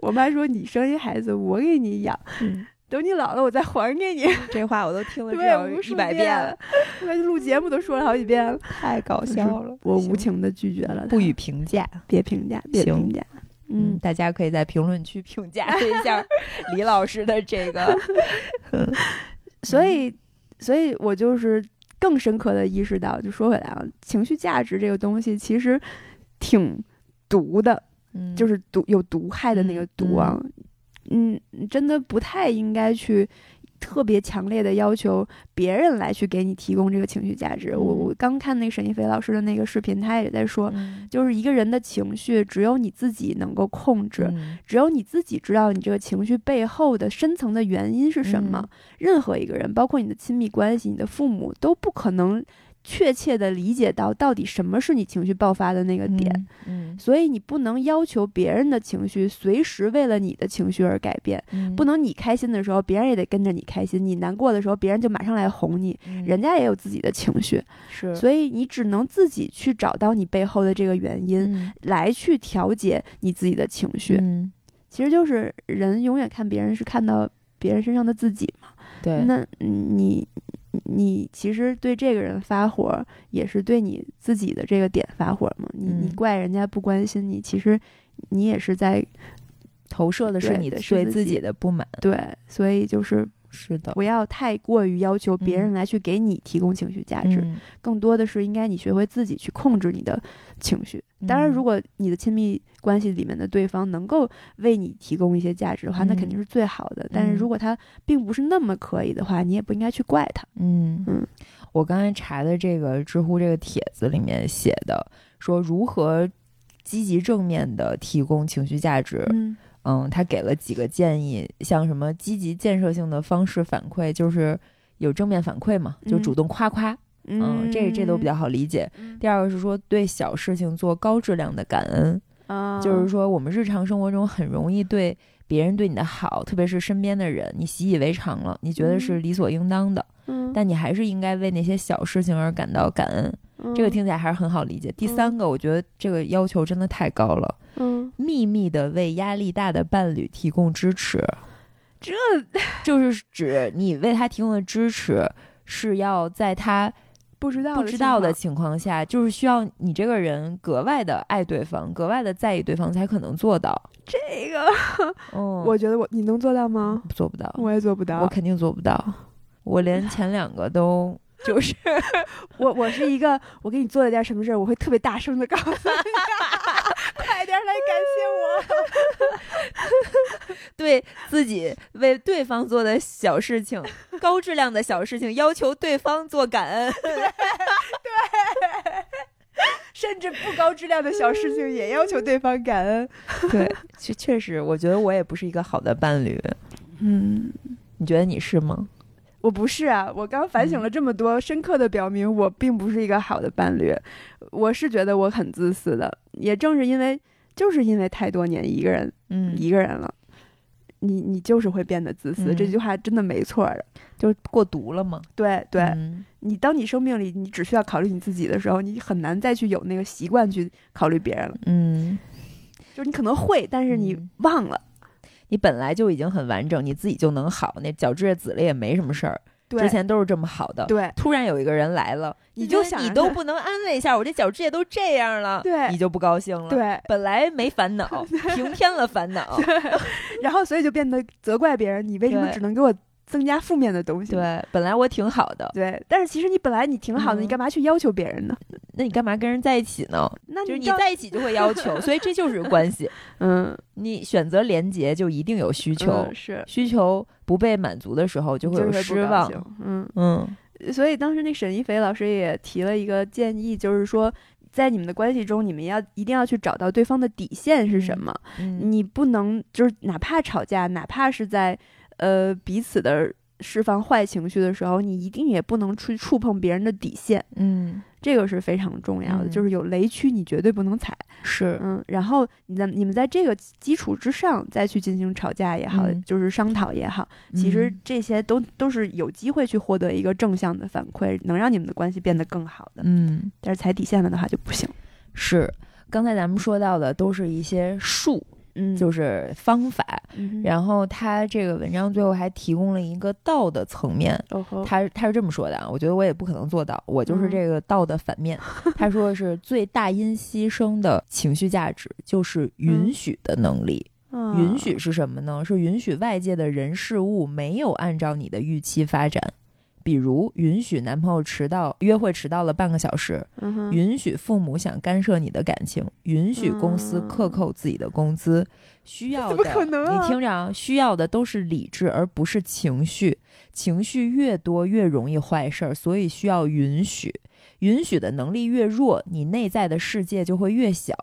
我妈说，你生一孩子，我给你养，嗯等你老了，我再还给你。这话我都听了至对，少无数一百遍了，，我录节目都说了好几遍了，太搞笑了。我无情的拒绝了，不予评价。别评价，别评价。嗯，嗯，大家可以在评论区评价一下 李老师的这个。所以，所以我就是更深刻的意识到，就说回来啊，情绪价值这个东西其实挺毒的，嗯就是毒有毒害的那个毒啊，嗯，真的不太应该去特别强烈的要求别人来去给你提供这个情绪价值。我嗯我刚看那个沈一菲老师的那个视频，他也在说，嗯就是一个人的情绪只有你自己能够控制。嗯只有你自己知道你这个情绪背后的深层的原因是什么。嗯任何一个人，包括你的亲密关系、你的父母，都不可能确切的理解到到底什么是你情绪爆发的那个点。嗯，所以你不能要求别人的情绪随时为了你的情绪而改变，嗯不能你开心的时候别人也得跟着你开心，你难过的时候别人就马上来哄你，嗯人家也有自己的情绪，是，所以你只能自己去找到你背后的这个原因，嗯来去调节你自己的情绪。嗯，其实就是人永远看别人是看到别人身上的自己嘛，对，那你。你其实对这个人发火，也是对你自己的这个点发火嘛？你你嗯怪人家不关心你，其实你也是在投射的是对你的对自己己的不满，对，所以就是是的，不要太过于要求别人嗯来去给你提供情绪价值，嗯更多的是应该你学会自己去控制你的情绪。当然，嗯如果你的亲密关系里面的对方能够为你提供一些价值的话，那肯定是最好的。但是嗯如果他并不是那么可以的话，你也不应该去怪他。嗯嗯，我刚才查的这个知乎这个帖子里面写的，说如何积极正面的提供情绪价值。嗯嗯，他给了几个建议，像什么积极建设性的方式反馈，就是有正面反馈嘛，就嗯主动夸夸。嗯，这这都比较好理解。嗯第二个是说对小事情做高质量的感恩，啊，就是说我们日常生活中很容易对别人对你的好，特别是身边的人，你习以为常了，你觉得是理所应当的，嗯，但你还是应该为那些小事情而感到感恩。嗯这个听起来还是很好理解。第三个，我觉得这个要求真的太高了，嗯秘密的为压力大的伴侣提供支持，这 就是指你为他提供的支持是要在他不知道不知道的情情况下，就是需要你这个人格外的爱对方，格外的在意对方才可能做到。这个，嗯，我觉得我你能做到吗？做不到，我也做不到。我肯定做不到，我连前两个都就是 我我是一个，我给你做了点什么事儿，我会特别大声的告诉你，快点来感谢我。对自己为对方做的小事情，高质量的小事情，要求对方做感恩。对 甚至不高质量的小事情也要求对方感恩。对，确确实，我觉得我也不是一个好的伴侣。嗯，你觉得你是吗？我不是啊，我刚反省了这么多，深刻的表明我并不是一个好的伴侣。我是觉得我很自私的，也正是因为就是因为太多年一个人嗯一个人了。你你就是会变得自私，嗯这句话真的没错的。就过毒了嘛？对对，嗯你当你生命里你只需要考虑你自己的时候，你很难再去有那个习惯去考虑别人了。嗯，就是你可能会，但是你嗯忘了。你本来就已经很完整，你自己就能好，那脚趾甲紫了也没什么事儿，之前都是这么好的。对突然有一个人来了，你就想你都不能安慰一下我，这脚趾甲都这样了，对你就不高兴了。，对，本来没烦恼，平添了烦恼。然后所以就变得责怪别人，你为什么只能给我增加负面的东西？对，本来我挺好的，对，但是其实你本来你挺好的，嗯你干嘛去要求别人呢？那你干嘛跟人在一起呢？那就是你在一起就会要求，所以这就是关系。嗯你选择连结，就一定有需求，嗯是需求不被满足的时候，就会有失望。兴嗯，嗯所以当时那沈一菲老师也提了一个建议，就是说。在你们的关系中，你们要一定要去找到对方的底线是什嗯么。嗯你不能就是哪怕吵架，哪怕是在呃彼此的释放坏情绪的时候，你一定也不能去触碰别人的底线，嗯，这个是非常重要的。嗯就是有雷区，你绝对不能踩。是嗯，然后你在你们在这个基础之上再去进行吵架也好，嗯就是商讨也好，其实嗯这些都都是有机会去获得一个正向的反馈，能让你们的关系变得更好的。嗯但是踩底线了的话就不行。是。刚才咱们说到的都是一些术，嗯就是方法。嗯然后他这个文章最后还提供了一个道的层面，哦他他是这么说的啊，我觉得我也不可能做到，我就是嗯这个道的反面。他说是最大因牺牲的情绪价值就是允许的能力。啊允许是什么呢？是允许外界的人事物没有按照你的预期发展。比如，允许男朋友迟到，约会迟到了半个小时；嗯允许父母想干涉你的感情；允许公司克扣自己的工资。需要的，你听着啊，需要的都是理智，而不是情绪。情绪越多，越容易坏事儿，所以需要允许。允许的能力越弱，你内在的世界就会越小。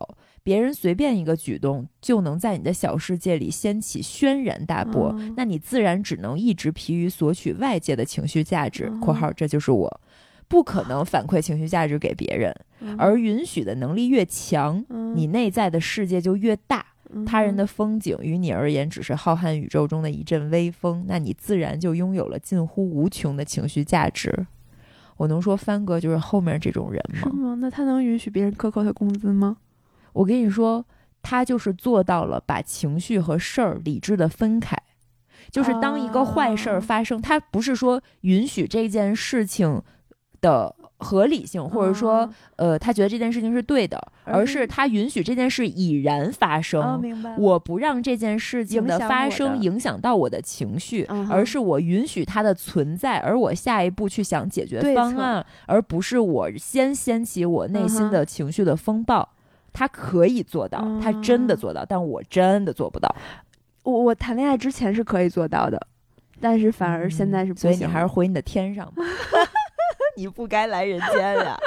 别人随便一个举动，就能在你的小世界里掀起轩然大波，哦那你自然只能一直疲于索取外界的情绪价值。（括号这就是我）不可能反馈情绪价值给别人，嗯而允许的能力越强，嗯你内在的世界就越大。嗯他人的风景于你而言只是浩瀚宇宙中的一阵微风，那你自然就拥有了近乎无穷的情绪价值。我能说帆哥就是后面这种人吗？是吗？那他能允许别人克扣他工资吗？我跟你说，他就是做到了把情绪和事儿理智的分开。就是当一个坏事儿哦发生，他不是说允许这件事情的合理性，或者说哦呃，他觉得这件事情是对的，而而是是他允许这件事已然发生。我不让这件事情的发生影响到我的情绪，而是我允许它的存在，而我下一步去想解决方案，而不是我先掀起我内心的情绪的风暴。他可以做到，他真的嗯做到，但我真的做不到。我我谈恋爱之前是可以做到的，但是反而现在是不嗯所以你还是回你的天上吧，你不该来人间呀。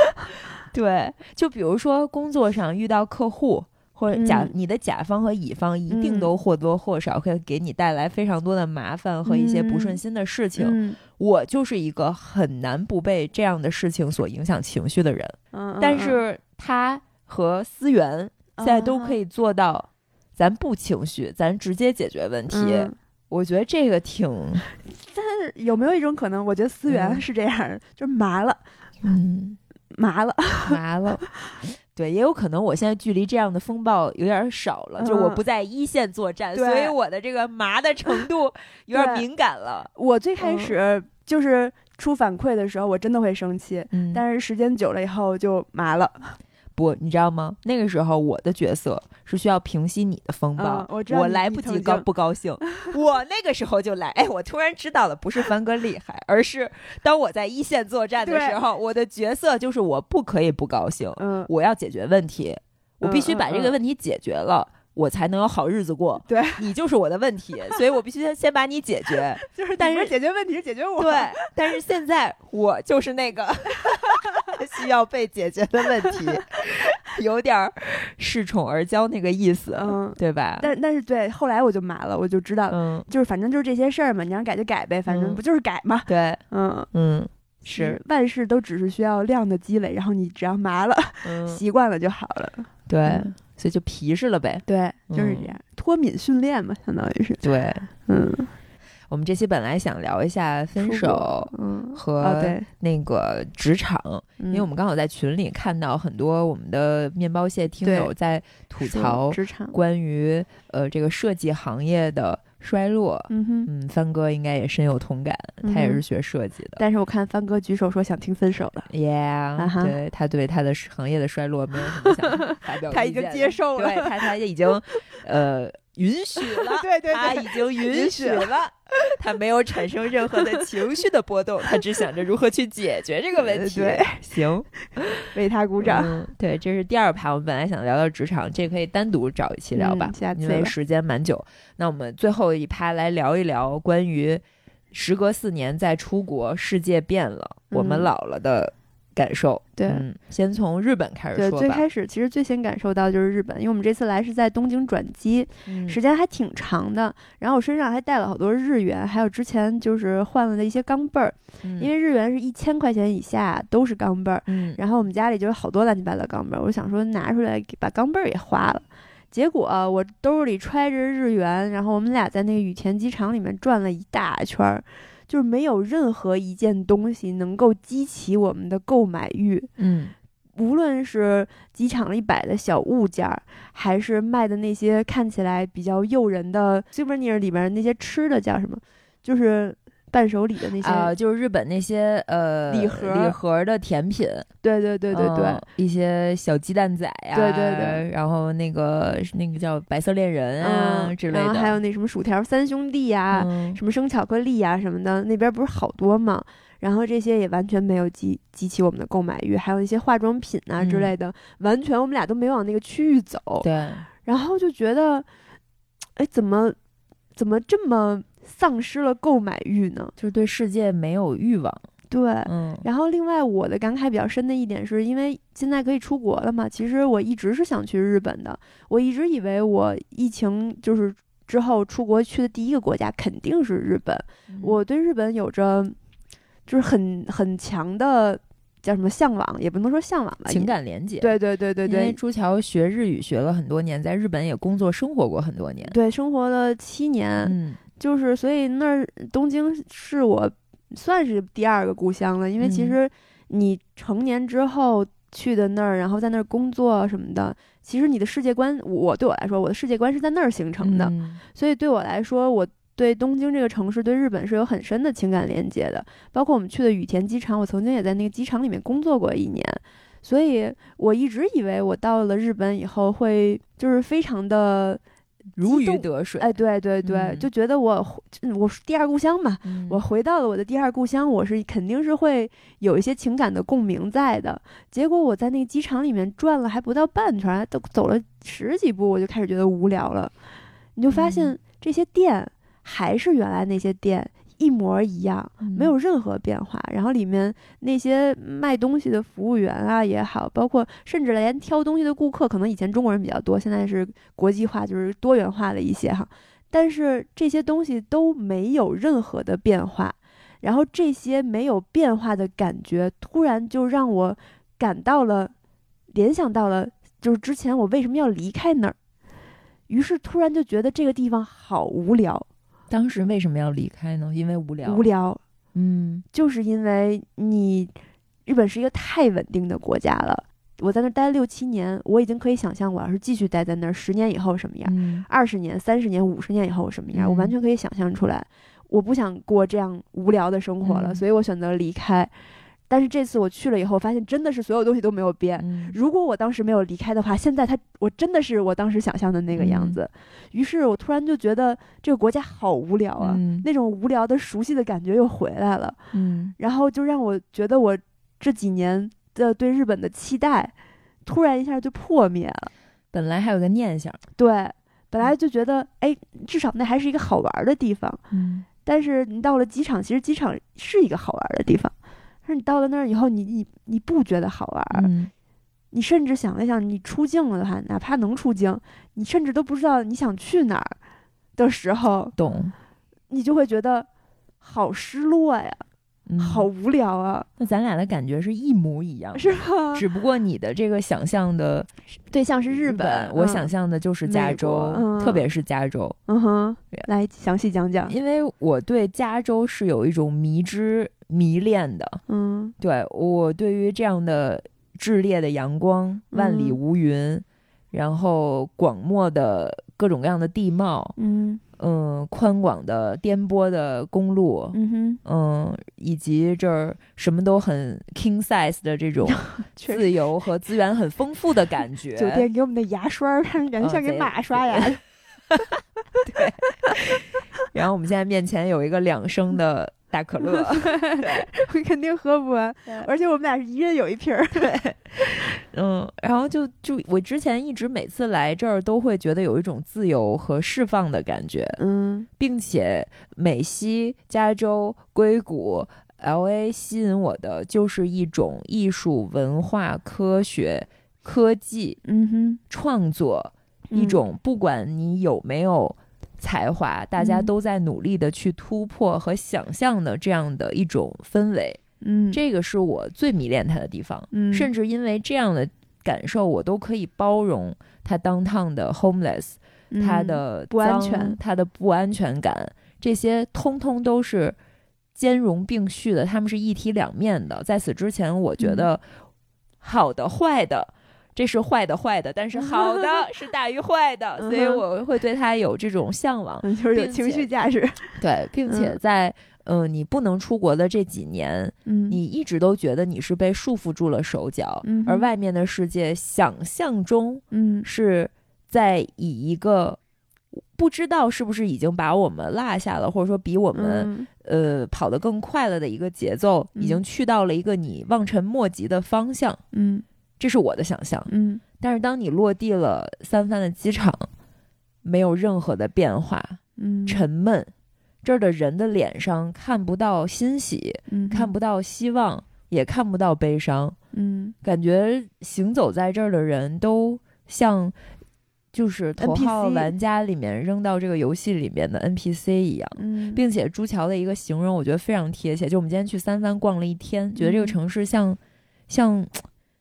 对，就比如说工作上遇到客户。或者甲、嗯你的甲方和乙方一定嗯都或多或少会给你带来非常多的麻烦和一些不顺心的事情。嗯我就是一个很难不被这样的事情所影响情绪的人，嗯，但是他和思源现在都可以以做到，咱不情绪，咱直接解决问题。嗯我觉得这个挺，但是有没有一种可能？我觉得思源嗯是这样的，就是麻了，嗯，麻了。麻了。对，也有可能我现在距离这样的风暴有点少了，就我嗯不在一线作战，所以我的这个麻的程度 有点敏感了。我最开嗯始就是出反馈的时候，我真的会生气，嗯但是时间久了以后就麻了。不，你知道吗？那个时候我的角色是需要平息你的风暴，嗯我来不及高不高兴，我那个时候就来。哎，我突然知道了，不是帆哥厉害，而是当我在一线作战的时候，我的角色就是我不可以不高兴，嗯，我要解决问题，我必须把这个问题解决了。我才能有好日子过。对，你就是我的问题，所以我必须先先把你解决。就是但是解决问题是解决我。对，但是现在我就是那个需要被解决的问题，有点儿恃宠而骄那个意思，嗯，对吧？但但是对，后来我就麻了，我就知道，嗯，就是反正就是这些事儿嘛，你让改就改呗，反正嗯不就是改嘛。对，嗯，嗯，是，万事都只是需要量的积累，然后你只要麻了，嗯，习惯了就好了。对嗯，所以就皮实了呗。对，就是嗯。这样，脱敏训练嘛，相当于是。对，嗯，我们这期本来想聊一下分手，嗯，和那个职场，因因为我们刚好在群里看到很多我们的面包蟹听友在吐槽职场，关于呃这个设计行业的衰落。嗯哼。嗯，帆哥应该也深有同感，他也是学设计的。但是我看帆哥举手说想听分手了，Yeah，、对他对他的行业的衰落没有什么想 发表他已经接受了对他他已经呃允许了，对对他已经 允许了，他没有产生任何的情绪的波动，他只想着如何去解决这个问题。对，行，为他鼓掌。嗯，对，这是第二趴，我们本来想聊聊职场，这可以单独找一期聊吧，嗯下次因为时间蛮久。那我们最后一趴来聊一聊关于时隔四年再出国，世界变了，我们嗯老了的感受。对嗯，先从日本开始对，说吧。最开始其实最先感受到就是日本，因为我们这次来是在东京转机，嗯时间还挺长的。然后我身上还带了好多日元，还有之前就是换了的一些钢镚儿，嗯因为日元是一千块钱以下都是钢镚儿。嗯，然后我们家里就有好多乱七八糟钢镚儿，我想说拿出来给把钢镚儿也花了。结果、我兜里揣着日元，然后我们俩在那个羽田机场里面转了一大圈儿，就是没有任何一件东西能够激起我们的购买欲。嗯无论是机场里摆的小物件儿，还是卖的那些看起来比较诱人的 souvenir 里边那些吃的叫什么？就是伴手礼的那些。啊、就是日本那些呃礼盒礼盒的甜品，对对对对对，嗯一些小鸡蛋仔呀、对对对，然后那个那个叫白色恋人啊、嗯，之类的，然后还有那什么薯条三兄弟呀、嗯什么生巧克力呀、什么的，那边不是好多嘛？然后这些也完全没有激激起我们的购买欲，还有一些化妆品啊之嗯类的，完全我们俩都没往那个区域走。对，然后就觉得，哎，怎么怎么这么丧失了购买欲呢？就是对世界没有欲望，对。嗯然后，另外我的感慨比较深的一点是，因为现在可以出国了嘛，其实我一直是想去日本的。我一直以为我疫情就是之后出国去的第一个国家肯定是日本。我对日本有着就是很很强的叫什么向往，也不能说向往吧，情感连接。对对对对因为朱桥学日语学了很多年，在日本也工作生活过很多年。对，生活了七年，嗯就是所以那儿东京是我算是第二个故乡了，因为其嗯实你成年之后去的那儿，然后在那儿工作什么的，其实你的世界观，我对我来说，我的世界观是在那儿形成的，嗯所以对我来说，我。对东京这个城市，对日本是有很深的情感连接的。包括我们去的羽田机场，我曾经也在那个机场里面工作过一年，所以我一直以为我到了日本以后会就是非常的如鱼得水。哎，对对对，嗯就觉得我回我是第二故乡嘛，嗯我回到了我的第二故乡，我是肯定是会有一些情感的共鸣在的。结果我在那个机场里面转了还不到半圈儿，都走了十几步，我就开始觉得无聊了。你就发嗯现这些店还是原来那些店。一模一样，没有任何变化。然后里面那些卖东西的服务员啊也好，包括甚至连挑东西的顾客，可能以前中国人比较多，现在是国际化，就是多元化了一些哈。但是这些东西都没有任何的变化，然后这些没有变化的感觉，突然就让我感到了，联想到了，就是之前我为什么要离开那儿，于是突然就觉得这个地方好无聊，当时为什么要离开呢？因为无聊。无。聊，嗯就是因为你日本是一个太稳定的国家了。我在那儿待了六七年，我已经可以想象，我要是继续待在那儿，十年以后什么样，嗯二十年、三十年、五十年以后什么样，我完嗯全可以想象出来。我不想过这样无聊的生活了，嗯所以我选择离开。但是这次我去了以后，发现真的是所有东西都没有变。嗯如果我当时没有离开的话，现在它我真的是我当时想象的那个样嗯子。于是我突然就觉得这个国家好无聊啊，嗯那种无聊的熟悉的感觉又回来了。嗯然后就让我觉得我这几年的对日本的期待，突然一下就破灭了。本来还有个念想。对，本来就觉得，哎，至少那还是一个好玩的地方。嗯但是你到了机场，其实机场是一个好玩的地方。但是你到了那儿以后，你你你不觉得好玩？嗯你甚至想了想，你出境了的话，哪怕能出境，你甚至都不知道你想去哪儿的时候，懂。你就会觉得好失落呀，嗯。好无聊啊，那咱俩的感觉是一模一样，是吧？只不过你的这个想象的对象是日本，本，我嗯想象的就是加州，嗯。特别是加州，嗯哼，来详细讲讲。因为我对加州是有一种迷之迷恋的。嗯。对我对于这样的炽烈的阳光、万里嗯无云，然后广袤的各种各样的地貌，嗯嗯，宽广的颠簸的公路，嗯哼，嗯，以及这儿什么都很 king size 的这种 自由和资源很丰富的感觉。酒店给我们的牙刷感觉像给马刷牙。对 然后我们现在面前有一个两升的大可乐，我肯定喝不完，而且我们俩是一人有一瓶儿。嗯，然后就就我之前一直每次来这儿都会觉得有一种自由和释放的感觉，嗯并且美西、加州、硅谷、L A 吸引我的就是一种艺术、文化、科学、科技、嗯哼，创作，一嗯种不管你有没有才华，大家嗯都在努力的去突破和想象的这样的一种氛围。嗯这个是我最迷恋他的地方，嗯甚至因为这样的感受，我都可以包容它 downtown 的 homeless，它嗯的不安全他的不安全感，这些通通都是兼容并蓄的，他们是一体两面的。在此之前，我觉嗯得好的、坏的。这是坏的，坏的，但是好的 是大于坏的，所以我会对他有这种向往。嗯就是有情绪价值。对，并且嗯在嗯、呃你不能出国的这几年，嗯你一直都觉得你是被束缚住了手脚，嗯而外面的世界想象中嗯是在以一个不知道是不是已经把我们落下了，或者说比我们、嗯呃跑得更快了的一个节奏，已经嗯去到了一个你望尘莫及的方向。嗯这是我的想象。嗯但是当你落地了三藩的机场，没有任何的变化，嗯沉闷。这儿的人的脸上看不到欣喜，嗯看不到希望，也看不到悲伤。嗯感觉行走在这儿的人都像就是头号玩家里面扔到这个游戏里面的 NPC 一样。嗯并且朱桥的一个形容，我觉得非常贴切。就我们今天去三藩逛了一天，觉得这个嗯城市像像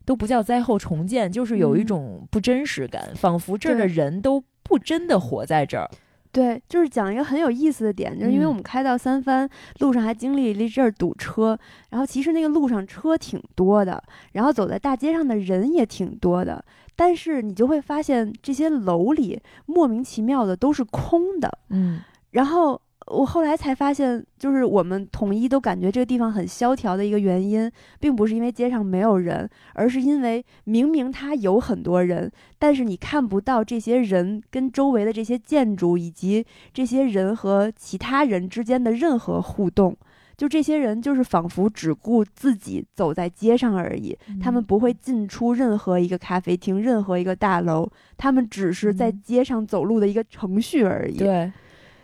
都不叫灾后重建，就是有一嗯。种不真实感，仿佛这儿的人都不真的活在这儿。对，就是讲一个很有意思的点，就是因为嗯。我们开到三藩路上还经历了一阵儿堵车，然后其实那个路上车挺多的，然后走在大街上的人也挺多的，但是你就会发现这些楼里莫名其妙的都是空的，嗯。然后我后来才发现，就是我们统一都感觉这个地方很萧条的一个原因，并不是因为街上没有人，而是因为明明它有很多人，但是你看不到这些人跟周围的这些建筑以及这些人和其他人之间的任何互动。就这些人就是仿佛只顾自己走在街上而已，他们不会进出任何一个咖啡厅、任何一个大楼，他们只是在嗯街上走路的一个程序而已。对，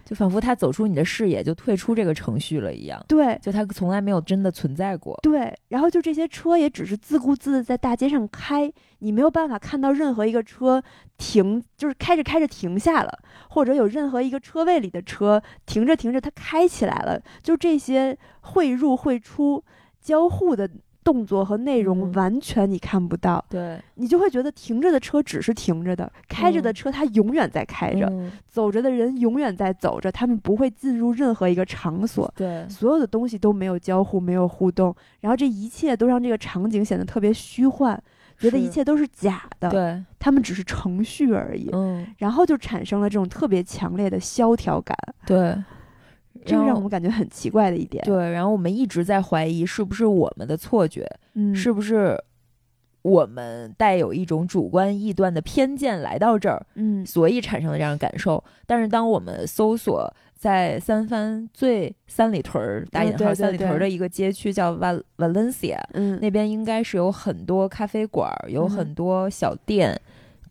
就仿佛他走出你的视野，就退出这个程序了一样。对，就他从来没有真的存在过。对，然后就这些车也只是自顾自的在大街上开，你没有办法看到任何一个车停，就是开着开着停下了，或者有任何一个车位里的车停着停着它开起来了，就这些汇入汇出交互的动作和内容嗯。完全你看不到，对，你就会觉得停着的车只是停着的，开着的嗯。车它永远在开着，嗯。走着的人永远在走着，他们不会进入任何一个场所。对，所有的东西都没有交互，没有互动，然后这一切都让这个场景显得特别虚幻，觉得一切都是假的，对，他们只是程序而已，嗯，然后就产生了这种特别强烈的萧条感，对。这个让我们感觉很奇怪的一点。，对，然后我们一直在怀疑是不是我们的错觉，嗯，是不是我们带有一种主观臆断的偏见来到这儿，嗯。所以产生了这样的感受。但是当我们搜索在三藩最三里屯儿打引号三里屯儿的一个街区叫 Val Valencia，嗯，那边应该是有很多咖啡馆儿，有很多小店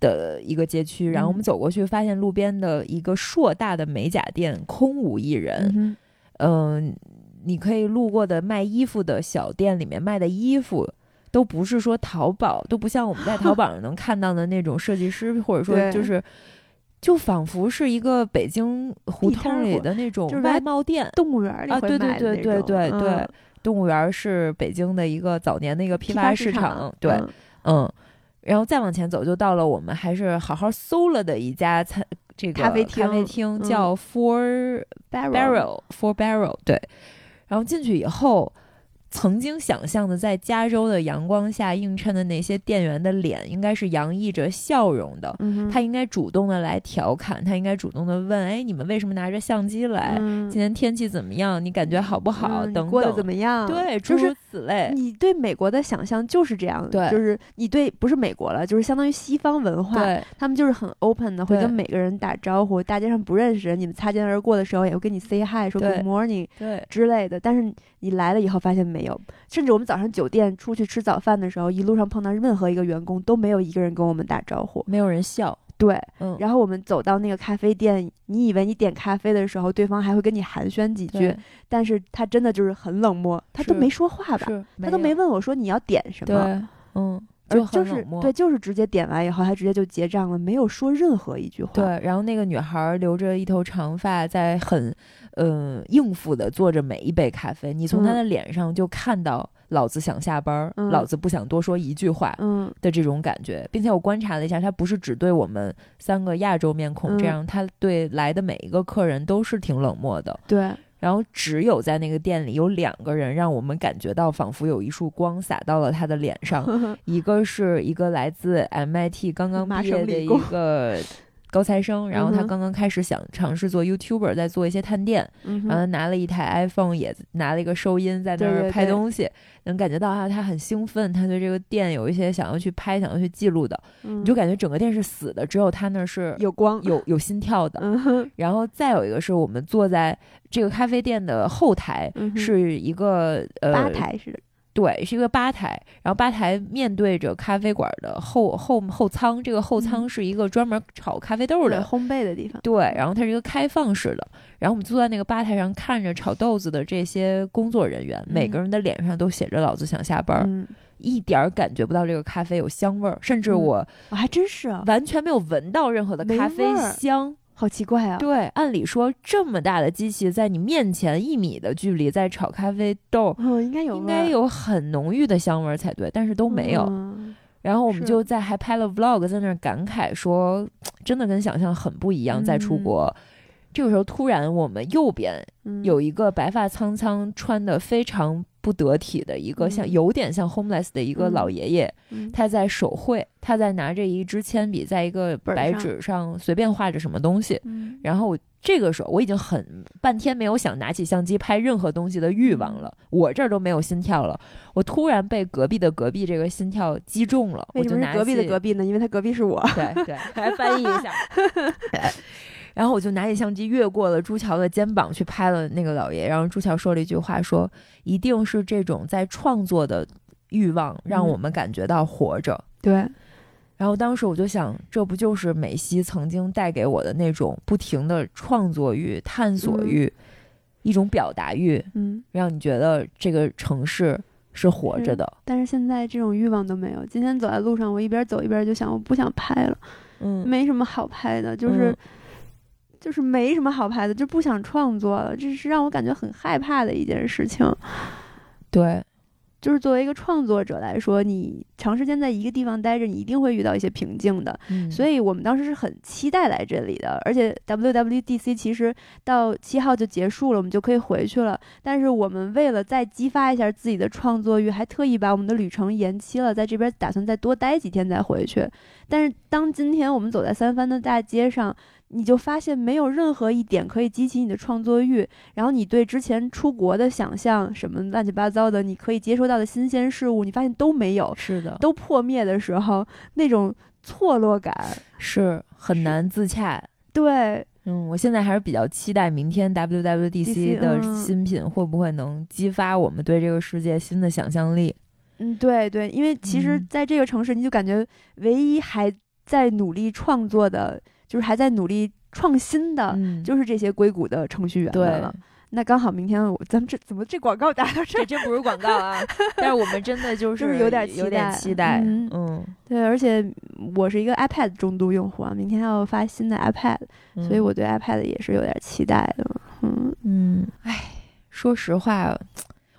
的一个街区。然后我们嗯走过去，发现路边的一个硕大的美甲店空无一人。嗯嗯、你可以路过的卖衣服的小店里面卖的衣服。都不是说淘宝，都不像我们在淘宝上能看到的那种设计师，或者说就是，就仿佛是一个北京胡同里的那种外贸店。动物园里啊会对对对卖的那种对对对嗯动物园是北京的一个早年的一个批批发发市场，对，嗯嗯，然后再往前走，就到了我们还是好好搜了的一家餐这个咖啡咖啡厅叫 Four Barrel Barrel Four Barrel，对，然后进去以后。曾经想象的在加州的阳光下映衬的那些店员的脸，应该是洋溢着笑容的。嗯，他应该主动的来调侃，他应该主动的问：“哎，你们为什么拿着相机来？嗯今天天气怎么样？你感觉好不好？等过得怎么样？对，诸如此类。你对美国的想象就是这样，对就是你对不是美国了，就是相当于西方文化，对他们就是很 open 的，会跟每个人打招呼，大街上不认识人，你们擦肩而过的时候也会跟你 say hi，说 good morning 对之类的。但是你来了以后发现没有，甚至我们早上酒店出去吃早饭的时候，一路上碰到任何一个员工都没有一个人跟我们打招呼。没有人笑。对，嗯，然后我们走到那个咖啡店，你以为你点咖啡的时候，对方还会跟你寒暄几句，但是他真的就是很冷漠，他都没说话吧，他都没问我说你要点什么。嗯，而就很是。对，就是直接点完以后，他直接就结账了，没有说任何一句话。对，然后那个女孩留着一头长发，在很呃应付的做着每一杯咖啡。你从她嗯的脸上就看到老子想下班老子不想多说一句话嗯的这种感觉，并且我观察了一下，她不是只对我们三个亚洲面孔这嗯样，她对来的每一个客人都是挺冷漠的。对，然后只有在那个店里有两个人让我们感觉到仿佛有一束光洒到了他的脸上，一个是一个来自 MIT 刚刚麻毕业的一个高材生，然后他刚刚开始想尝试做 YouTuber，在做一些探店，嗯然后他拿了一台 iPhone，也拿了一个收音在那儿对对对。拍东西，能感觉到啊他很兴奋，他对这个店有一些想要去拍、想要去记录的，你你就感觉整个店是死的，只有他那儿是有光，有有心跳的。嗯，然后再有一个是我们坐在这个咖啡店的后台，嗯是一个呃吧台似的，对，是一个吧台，然后吧台面对着咖啡馆的后后后仓，这个后仓是一个专门炒咖啡豆的。对烘焙的地方。对，然后它是一个开放式的，然后我们坐在那个吧台上，看着炒豆子的这些工作人员，每个嗯人的脸上都写着“老子想下班儿”，嗯，一点儿感觉不到这个咖啡有香味儿，甚至我我啊还真是啊，完全没有闻到任何的咖啡香。好奇怪啊。对，按理说这么大的机器在你面前一米的距离在炒咖啡豆，嗯，应该有，应该有很浓郁的香味儿才对，但是都没有。嗯然后我们就在还拍了 vlog，在那儿感慨说，真的跟想象很不一样。在出嗯国，这个时候突然我们右边嗯有一个白发苍苍、穿的非常不得体的一个像嗯有点像 homeless 的一个嗯老爷爷，嗯他在手绘，他在拿着一支铅笔，在一个白纸上随便画着什么东西。嗯然后我这个时候我已经很半天没有想拿起相机拍任何东西的欲望嗯了，我这儿都没有心跳了。我突然被隔壁的隔壁这个心跳击中了，为我就拿隔壁的隔壁呢？因为他隔壁是我。对对，来翻译一下。对然后我就拿起相机，越过了朱桥的肩膀去拍了那个老爷。然后朱桥说了一句话说，一定是这种在创作的欲望让我嗯们感觉到活着。对，然后当时我就想，这不就是美西曾经带给我的那种不停的创作欲、探索嗯欲，一种表达欲，嗯，让你觉得这个城市是活着的。但是现在这种欲望都没有。今天走在路上，我一边走一边就想，我不想拍了，嗯，没什么好拍的，就是、嗯就是没什么好拍的，就不想创作了。这是让我感觉很害怕的一件事情。对，就是作为一个创作者来说，你长时间在一个地方待着，你一定会遇到一些瓶颈的。嗯，所以我们当时是很期待来这里的，而且 WWDC 其实到七号就结束了，我们就可以回去了。但是我们为了再激发一下自己的创作欲，还特意把我们的旅程延期了，在这边打算再多待几天再回去。但是当今天我们走在三藩的大街上，你就发现没有任何一点可以激起你的创作欲，然后你对之前出国的想象什么乱七八糟的，你可以接收到的新鲜事物，你发现都没有，是的，都破灭的时候，那种错落感。是很难自洽。对，嗯，我现在还是比较期待明天 WWDC 的嗯新品会不会能激发我们对这个世界新的想象力。嗯，对对，因为其实嗯在这个城市，你就感觉唯一还在努力创作的，就是还在努力创新的，嗯，就是这些硅谷的程序员们对了。那刚好明天我咱们这怎么这广告打到这儿？这真不是广告啊，但是我们真的就就是有点期有点待期待。嗯嗯，对，而且我是一个 iPad 重度用户啊，明天要发新的 iPad，、嗯所以我对 iPad 也是有点期待的。嗯嗯，哎，说实话，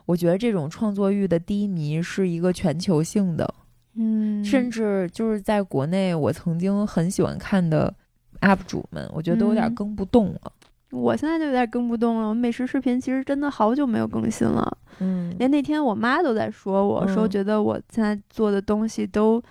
我觉得这种创作欲的低迷是一个全球性的，嗯，甚至就是在国内，我曾经很喜欢看的 UP 主们，我觉得都有点嗯更不动了。我现在就有点更不动了。我美食视频其实真的好久没有更新了。嗯连那天我妈都在说我，说嗯觉得我现在做的东西都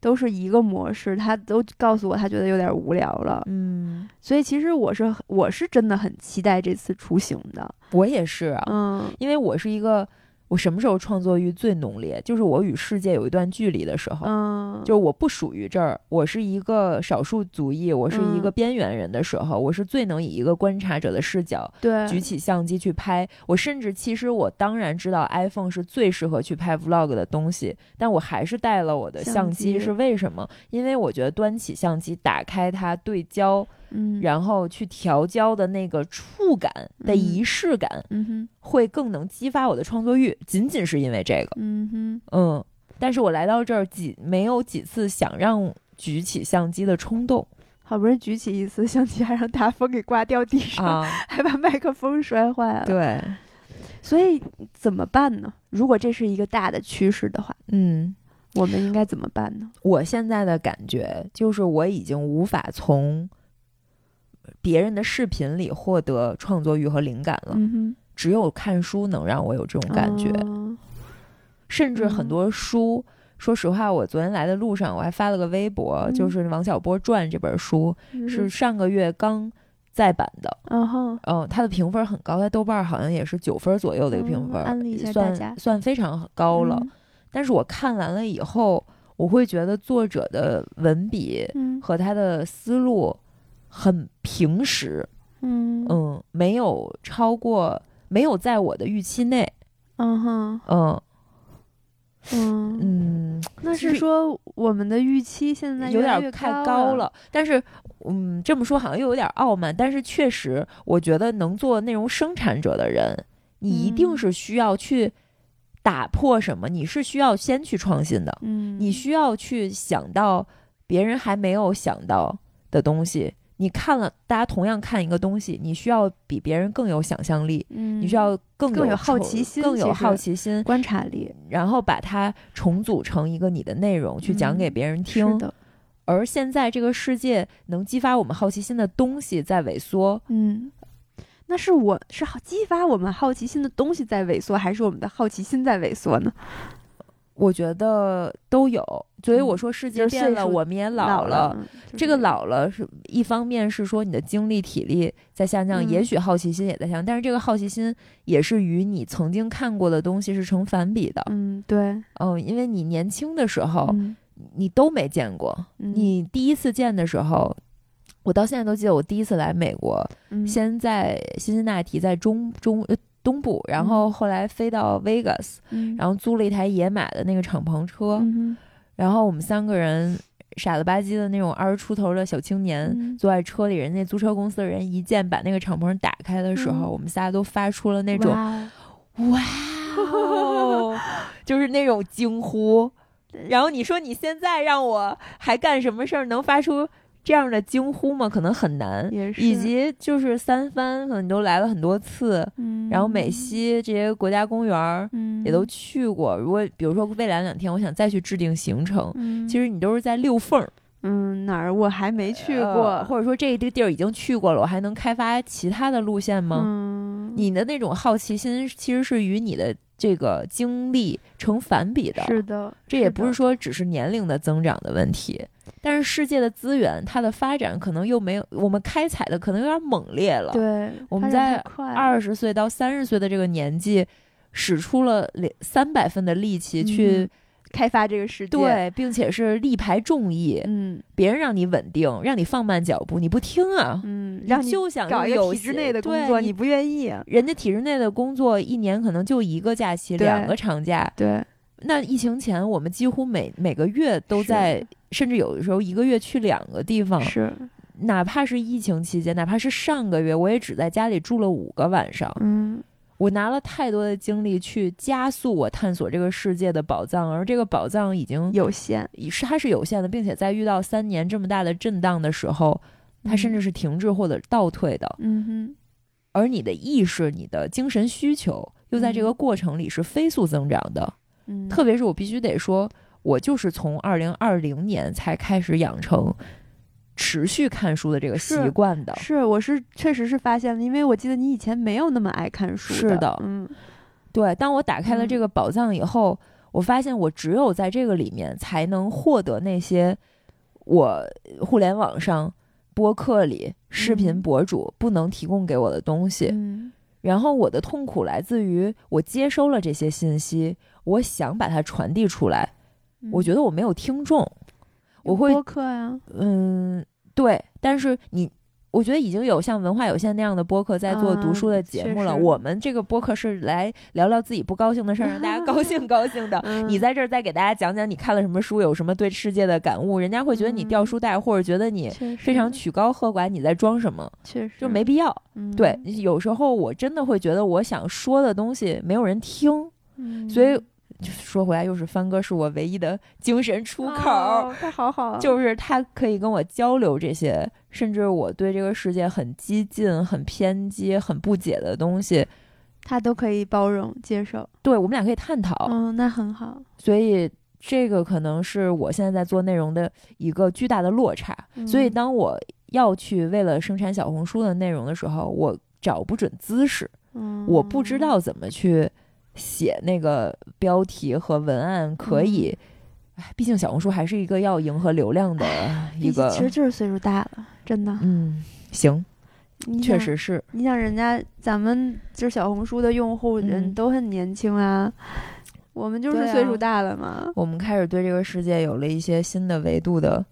都是一个模式，她都告诉我她觉得有点无聊了。嗯，所以其实我是我是真的很期待这次出行的。我也是啊，嗯因为我是一个，我什么时候创作欲最浓烈？就是我与世界有一段距离的时候。嗯，就我不属于这儿，我是一个少数族裔，我是一个嗯边缘人的时候，我是最能以一个观察者的视角对举起相机去拍。我甚至其实我当然知道 iPhone 是最适合去拍 Vlog 的东西，但我还是带了我的相相，机是为什么？因为我觉得端起相机，打开它对焦，嗯然后去调焦的那个触感的嗯仪式感，嗯哼会更能激发我的创作欲。仅仅是因为这个，嗯哼嗯。但是我来到这儿几没有几次想让举起相机的冲动好不容易举起一次相机，还让大风给刮掉地上，啊，还把麦克风摔坏了。对，所以怎么办呢？如果这是一个大的趋势的话，嗯，我们应该怎么办呢？我现在的感觉就是我已经无法从别人的视频里获得创作欲和灵感了，嗯只有看书能让我有这种，感觉，哦。甚至很嗯。多书。说实话，我昨天来的路上，我还发了个微博，嗯。就是《王小波传》这本书是上个月刚再版的，嗯哼，嗯，它的评分很高，在豆瓣好像也是九分左右的一个评分，算家。算非常高了。嗯。但是我看完了以后，我会觉得作者的文笔嗯。和他的思路很平实，嗯。嗯，没有超过，没有在我的预期内，嗯哼。嗯。嗯，嗯，那是说我们的预期现在有点太高高了。但是，嗯，这么说好像又有点傲慢，但是确实，我觉得能做内容生产者的人，你一定嗯。是需要去打破什么，你是需要先去创新的，嗯，你需要去想到别人还没有想到的东西。你看了，大家同样看一个东西，你需要比别人更有想象力，嗯，你需要更更有好奇心更有好奇心，观察力然后把它重组成一个你的内容去讲给嗯别人听。是的，而现在这个世界能激发我们好奇心的东西在萎缩，嗯。那是我是好激发我们好奇心的东西在萎缩，还是我们的好奇心在萎缩呢？我觉得都有。所以我嗯说世界变了，数我们也老了。这个老了是一方面是说你的精力体力在下降，嗯也许好奇心也在下降，但是这个好奇心也是与你曾经看过的东西是成反比的。嗯，对，嗯，因为你年轻的时候、嗯你都没见过，嗯你第一次见的时候，我到现在都记得我第一次来美国，嗯先在辛辛那提，在中中呃东部，然后后来飞到 Vegas，、嗯。然后租了一台野马的那个敞篷车，嗯然后我们三个人傻了吧唧的那种二十出头的小青年。嗯。坐在车里，人家租车公司的人一键把那个敞篷打开的时候，嗯。我们仨都发出了那种哇 就是那种惊呼。然后你说你现在让我还干什么事儿能发出这样的惊呼吗？可能很难。以及就是三藩，可能你都来了很多次，嗯，然后美西这些国家公园儿嗯也都去过。如果比如说未来两天，我想再去制定行程，嗯，其实你都是在溜缝儿嗯哪儿我还没去呃过，或者说这个地儿已经去过了，我还能开发其他的路线吗？嗯，你的那种好奇心其实是与你的这个经历成反比的，是的，这也不是说只是年龄的增长的问题，但是世界的资源它的发展可能又没有我们开采的可能有点猛烈了。对，我们在二十岁到三十岁的这个年纪，使出了两三百分的力气去、嗯开发这个世界，，对，并且是力排众议，嗯。别人让你稳定，让你放慢脚步，你不听啊，嗯，让你就想搞一个体制内的工作，你你不愿意。啊，人家体制内的工作一年可能就一个假期，两个长假。对，那疫情前，我们几乎每每个月都在，甚至有的时候一个月去两个地方。是，哪怕是疫情期间，哪怕是上个月，我也只在家里住了五个晚上。嗯我拿了太多的精力去加速我探索这个世界的宝藏，而这个宝藏已经有限，是它是有限的，并且在遇到三年这么大的震荡的时候，它甚至是停滞或者倒退的。嗯哼，而你的意识、你的精神需求又在这个过程里是飞速增长的。嗯，特别是我必须得说，我就是从二零二零年才开始养成持续看书的这个习惯的。是，我是确实是发现了，因为我记得你以前没有那么爱看书是的。嗯。对，当我打开了这嗯。个宝藏以后，我发现我只有在这个里面才能获得那些我互联网上播客里视频嗯。博主不能提供给我的东西。嗯。然后我的痛苦来自于我接收了这些信息，我想把它传递出来，我觉得得我没有听众，我会播客呀，嗯，对，但是你，我觉得已经有像文化有限那样的播客在做读书的节目了。实我们这个播客是来聊聊自己不高兴的事儿，让大家高兴 高兴的。嗯你在这儿再给大家讲讲你看了什么书，有什么对世界的感悟，人家会觉得你掉嗯书袋，或者觉得你非常曲高和寡，你在装什么，确实就没必要。嗯对，有时候我真的会觉得我想说的东西没有人听，嗯所以就说回来又是帆哥是我唯一的精神出口。哦他好好，就是他可以跟我交流这些，甚至我对这个世界很激进、很偏激、很不解的东西，他都可以包容接受，对我们俩可以探讨。嗯，那很好，所以这个可能是我现在在做内容的一个巨大的落差。所以嗯当我要去为了生产小红书的内容的时候，我找不准姿势，嗯我不知道怎么去写那个标题和文案可以。哎，毕竟小红书还是一个要迎合流量的一个，其实就是岁数大了，真的，嗯，行，确实是。你想人家咱们就是小红书的用户人嗯都很年轻啊，我们就是岁数大了嘛。我们开始对这个世界有了一些新的维度的，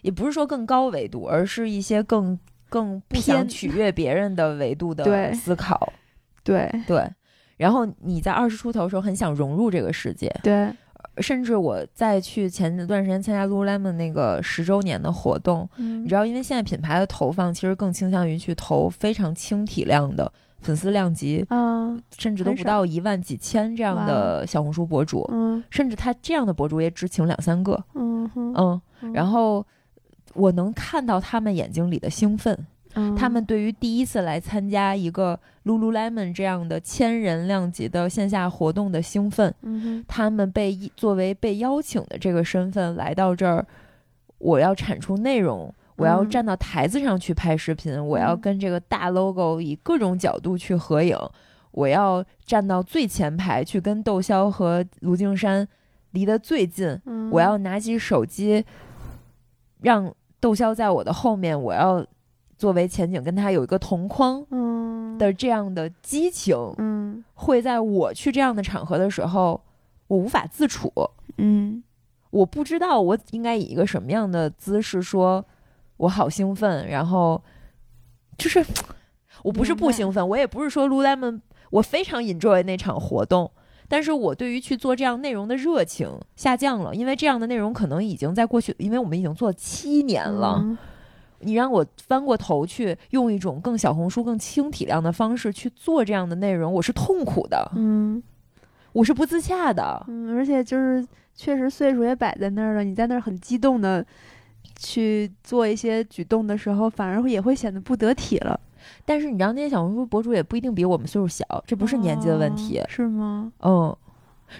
也不是说更高维度，而是一些更更不想偏取悦别人的维度的思考。对对，然后你在二十出头的时候很想融入这个世界，对，甚至我在去前段时间参加 Lululemon 那个十周年的活动，你你知道，因为现在品牌的投放其实更倾向于去投非常轻体量的粉丝量级，啊，甚至都不到一万几千这样的小红书博主，嗯。甚至他这样的博主也只请两三个，嗯哼，嗯，嗯。然后我能看到他们眼睛里的兴奋，嗯。他们对于第一次来参加一个 Lululemon 这样的千人量级的线下活动的兴奋，嗯他们被作为被邀请的这个身份来到这儿，我要产出内容，我要嗯站到台子上去拍视频，我要嗯跟这个大 logo 以各种角度去合影，我要站到最前排去跟窦骁和卢靖姗离得最近，哼，我要拿起手机，让窦骁在我的后面，我要作为前景跟他有一个同框嗯。的这样的激情，嗯。会在我去这样的场合的时候，我无法自处，嗯。我不知道我应该以一个什么样的姿势说，我好兴奋，然后就是 我不是不兴奋，我也不是说 Lululemon 我非常 enjoy 那场活动。但是我对于去做这样内容的热情下降了，因为这样的内容可能已经在过去，因为我们已经做七年了，嗯你让我翻过头去用一种更小红书、更轻体量的方式去做这样的内容，我是痛苦的，嗯我是不自洽的。嗯，而且就是确实岁数也摆在那儿了，你在那儿很激动的去做一些举动的时候，反而也会显得不得体了。但是你知道，那些小红书博主也不一定比我们岁数小，这不是年纪的问题哦，是吗？嗯，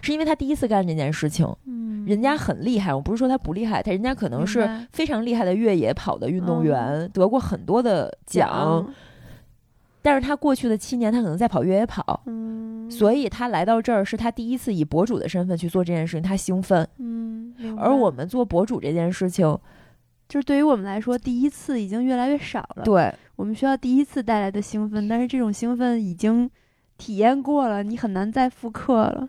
是因为他第一次干这件事情，嗯，人家很厉害。我不是说他不厉害，他人家可能是非常厉害的越野跑的运动员，得过很多的奖。奖，但是他过去的七年，他可能在跑越野跑，嗯，所以他来到这儿是他第一次以博主的身份去做这件事情，他兴奋。嗯，而我们做博主这件事情，就是对于我们来说，第一次已经越来越少了。，对我们需要第一次带来的兴奋，但是这种兴奋已经体验过了，你很难再复刻了。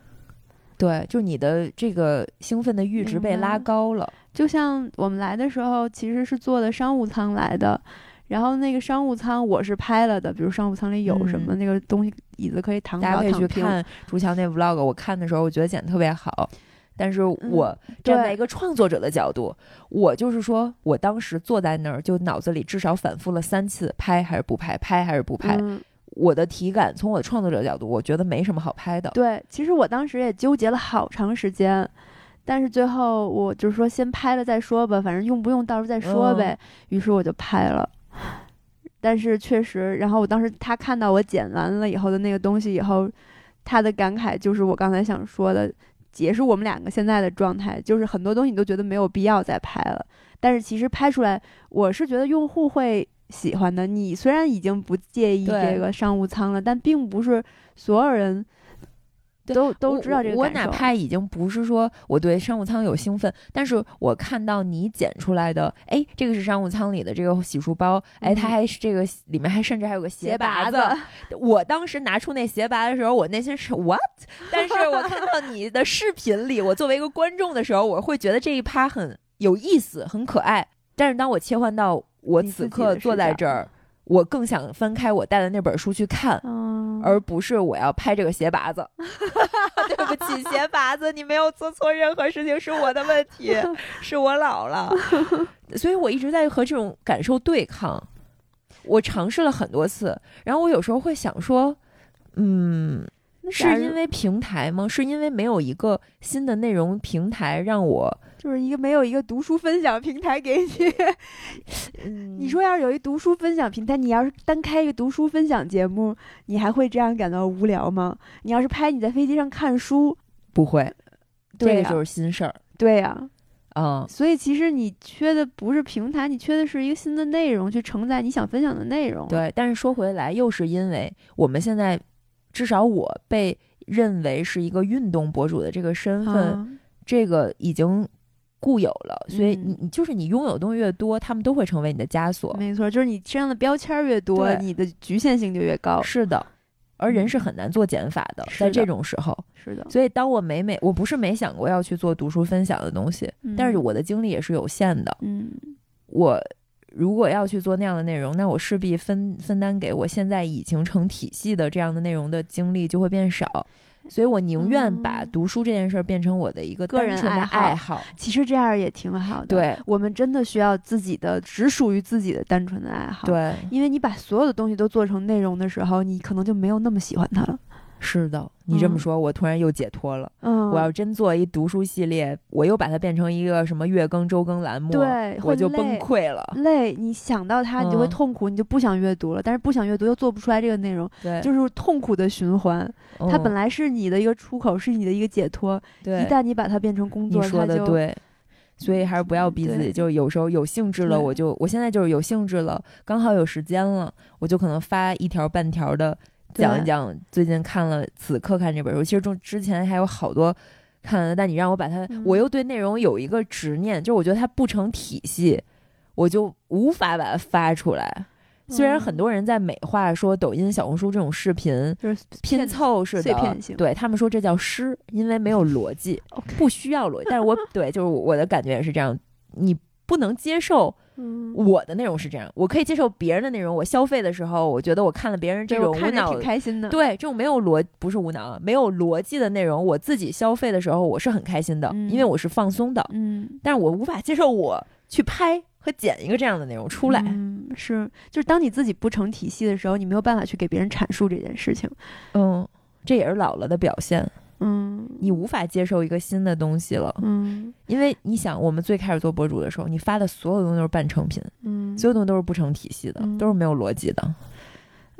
对，就你的这个兴奋的阈值被拉高了。就像我们来的时候，其实是坐的商务舱来的，然后那个商务舱我是拍了的，比如商务舱里有什么、那个东西，椅子可以躺大家可以。去看朱乔那 vlog，我看的时候我觉得剪得特别好，但是我站在一个创作者的角度，我就是说我当时坐在那儿，就脑子里至少反复了三次，拍还是不拍，拍还是不拍。嗯，我的体感从我的创作者角度，我觉得没什么好拍的。对，其实我当时也纠结了好长时间，但是最后我就是说先拍了再说吧，反正用不用到时候再说呗。于是我就拍了。但是确实，然后我当时他看到我剪完了以后的那个东西以后，他的感慨就是我刚才想说的，也是我们两个现在的状态，就是很多东西你都觉得没有必要再拍了，但是其实拍出来，我是觉得用户会喜欢的。你虽然已经不介意这个商务舱了，但并不是所有人都都知道这个我哪怕已经不是说我对商务舱有兴奋，但是我看到你剪出来的，哎，这个是商务舱里的这个洗漱包，哎，它嗯还是这个里面还甚至还有个鞋鞋拔子。子，我当时拿出那鞋拔的时候，我内心是 what？但是我看到你的视频里，我作为一个观众的时候，我会觉得这一趴很有意思，很可爱。但是当我切换到我此刻坐在这儿，我更想翻开我带的那本书去看，嗯，而不是我要拍这个鞋拔子。对不起，鞋拔子，你没有做错任何事情，是我的问题，是我老了。所以我一直在和这种感受对抗。我尝试了很多次，然后我有时候会想说，嗯，是因为平台吗？是因为没有一个新的内容平台让我，就是一个没有一个读书分享平台给你。嗯你说要是有一读书分享平台，你要是单开一个读书分享节目，你还会这样感到无聊吗？你要是拍你在飞机上看书，不会，这个就是新事儿。对呀、嗯，所以其实你缺的不是平台，你缺的是一个新的内容去承载你想分享的内容。，对，但是说回来，又是因为我们现在，至少我被认为是一个运动博主的这个身份，嗯、这个已经固有了，所以嗯你你就是你拥有的东西越多，他们都会成为你的枷锁。没错，就是你身上的标签儿越多，你的局限性就越高。是的，而人嗯是很难做减法的，是在这种时候。是的，所以当我每每我不是没想过要去做读书分享的东西，但是嗯我的精力也是有限的。嗯我如果要去做那样的内容，那我势必分分担给我现在已经成体系的这样的内容的精力就会变少。所以我宁愿把嗯读书这件事儿变成我的一个个人的爱好爱好。其实这样也挺好的。，对我们真的需要自己的只属于自己的单纯的爱好。，对，因为你把所有的东西都做成内容的时候，你可能就没有那么喜欢它了。是的，你这么嗯说，我突然又解脱了。嗯，我要真做一读书系列，我又把它变成一个什么月更、周更栏目，对我就崩溃了。累，你想到它，你就会嗯痛苦，你就不想阅读了。但是不想阅读又做不出来这个内容，对，就是痛苦的循环。它本来来是你的一个出口，是你的一个解脱，一旦你把它变成工作，你说的对。所以还是不要逼自己，就有时候有兴致了，我就我现在就是有兴致了，刚好有时间了，我就可能发一条半条的讲一讲最近看了此刻看这本书。其实中之前还有好多看的，但你让我把它，嗯我又对内容有一个执念，就是我觉得它不成体系，我就无法把它发出来。虽然很嗯多人在美化说抖音、小红书这种视频就是拼凑式的，对他们说这叫诗，因为没有 逻辑，不需要逻辑。但是我对，就是我的感觉也是这样，你不能接受嗯，我的内容是这样，我可以接受别人的内容。我消费的时候，我觉得我看了别人这种无脑我看着挺开心的。对这种没有逻不是无脑啊，没有逻辑的内容，我自己消费的时候我是很开心的，嗯因为我是放松的。嗯，但是我无法接受我去拍和剪一个这样的内容出来。嗯，是，就是当你自己不成体系的时候，你没有办法去给别人阐述这件事情。嗯，这也是老了的表现，嗯，你无法接受一个新的东西了。嗯因为你想，我们最开始做博主的时候，你发的所有东西都是半成品，嗯，所有东西都是不成体系的，嗯都是没有逻辑的。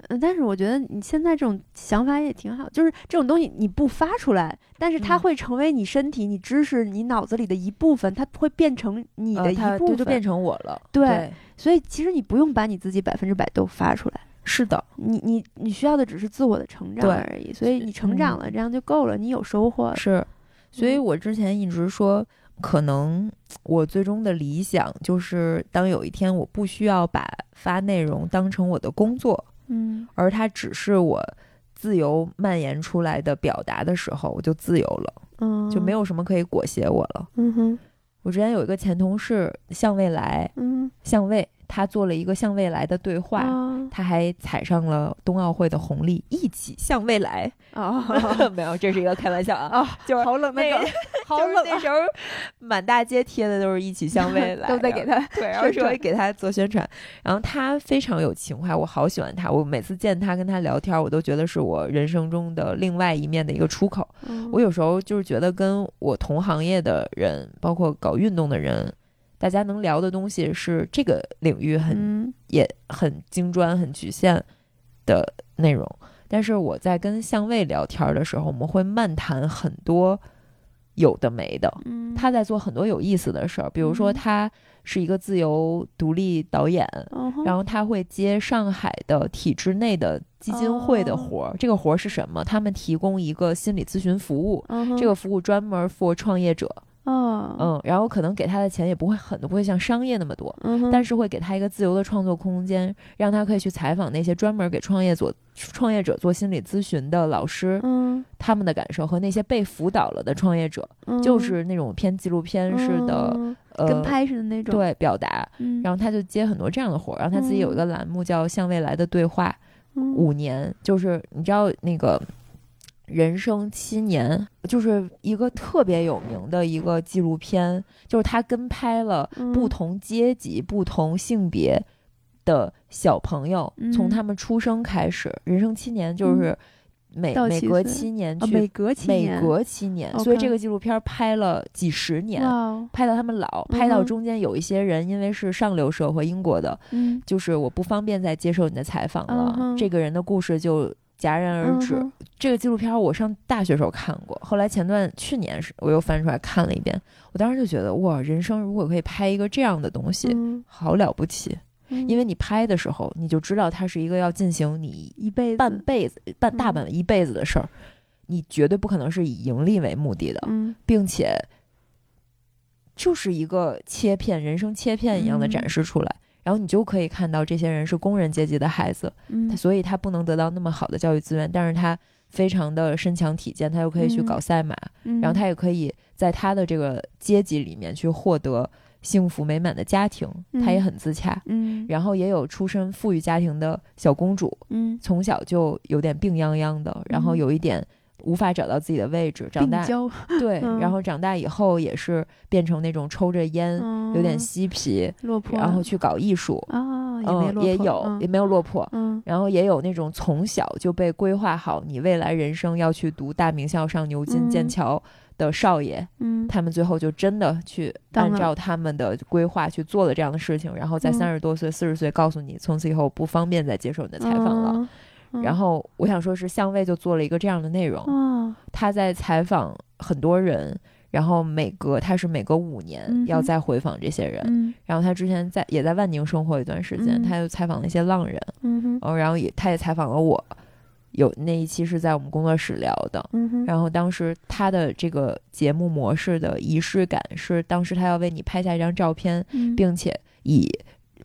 嗯，但是我觉得你现在这种想法也挺好，就是这种东西你不发出来，但是它嗯会成为你身体、你知识、你脑子里的一部分，它会变成你的呃一部分。它就变成我了。对所以其实你不用把你自己百分之百都发出来，是的，你你你需要的只是自我的成长而已。所以你成长了，这样就够了，你有收获了。是。所以嗯我之前一直说，可能我最终的理想就是，当有一天我不需要把发内容当成我的工作，嗯而它只是我自由蔓延出来的表达的时候，我就自由了，嗯，就没有什么可以裹挟我了。嗯哼我之前有一个前同事向未来，嗯向未，他做了一个向未来的对话。啊他还踩上了冬奥会的红利，一起向未来。哦 没有，这是一个开玩笑啊，哦，就是好冷的好就是冷啊，那时候满大街贴的都是一起向未来，都在给他对，然后说给他做宣传。然后他非常有情怀，我好喜欢他。我每次见他跟他聊天，我都觉得是我人生中的另外一面的一个出口。嗯我有时候就是觉得跟我同行业的人，包括搞运动的人，大家能聊的东西是这个领域很、嗯也很精专、很局限的内容。但是我在跟向卫聊天的时候，我们会漫谈很多有的没的。嗯，他在做很多有意思的事儿，比如说嗯他是一个自由独立导演，嗯然后他会接上海的体制内的基金会的活儿。这个活儿是什么？他们提供一个心理咨询服务，这个服务专门 for 创业者，哦。嗯，然后可能给他的钱也不会很多，不会像商业那么多。嗯，但是会给他一个自由的创作空间，让他可以去采访那些专门给创业做创业者做心理咨询的老师，嗯。他们的感受和那些被辅导了的创业者，嗯。就是那种偏纪录片式的、嗯呃跟拍似的那种，对表达。嗯，然后他就接很多这样的活儿，然后他自己有一个栏目叫《向未来的对话》，嗯。五年，就是你知道那个人生七年，就是一个特别有名的一个纪录片，就是他跟拍了不嗯。同阶级、不同性别的小朋友，从嗯。他们出生开始，人生七年就是每、每隔七年去，啊每隔七每年隔七年，所以这个纪录片拍了几十年。拍到他们老，拍到中间有一些人因为是上流社会英国的，嗯。就是我不方便再接受你的采访了，嗯这个人的故事就戛然而止。嗯这个纪录片我上大学时候看过，后来前段去年是我又翻出来看了一遍，我当时就觉得哇，人生如果可以拍一个这样的东西，嗯好了不起。嗯因为你拍的时候，你就知道它是一个要进行你一辈子半辈子、半大嗯半一辈子的事儿，你绝对不可能是以盈利为目的的，嗯并且就是一个切片、人生切片一样的展嗯示出来。然后你就可以看到这些人是工人阶级的孩子，嗯。他所以他不能得到那么好的教育资源，但是他非常的身强体健，他又可以去嗯。搞赛马，嗯。然后他也可以在他的这个阶级里面去获得幸福美满的家庭，他也嗯很自洽。嗯。然后也有出身富裕家庭的小公主，嗯。从小就有点病殃殃的，然后嗯。有一点无法找到自己的位置，长大，对，嗯然后长大以后也是变成那种抽着烟，有点嗯嬉皮，落魄，然后去搞艺术，啊，也没嗯，落魄也有、嗯也没有落魄。嗯然后也有那种从小就被规划好，你未来人生要去读大名校上牛津、剑嗯桥的少爷，嗯他们最后就真的去按照他们的规划去做了这样的事情，然后在嗯三十多岁、四十岁告诉你，从此以后不方便再接受你的采访了。然后我想说，是相位就做了一个这样的内容，哦。他在采访很多人，然后每隔他是每隔五年要再回访这些人，嗯。然后他之前在也在万宁生活一段时间，嗯。他又采访了一些浪人，嗯然后也他也采访了我，有那一期是在我们工作室聊的。嗯哼，然后当时他的这个节目模式的仪式感是，当时他要为你拍下一张照片，嗯。并且以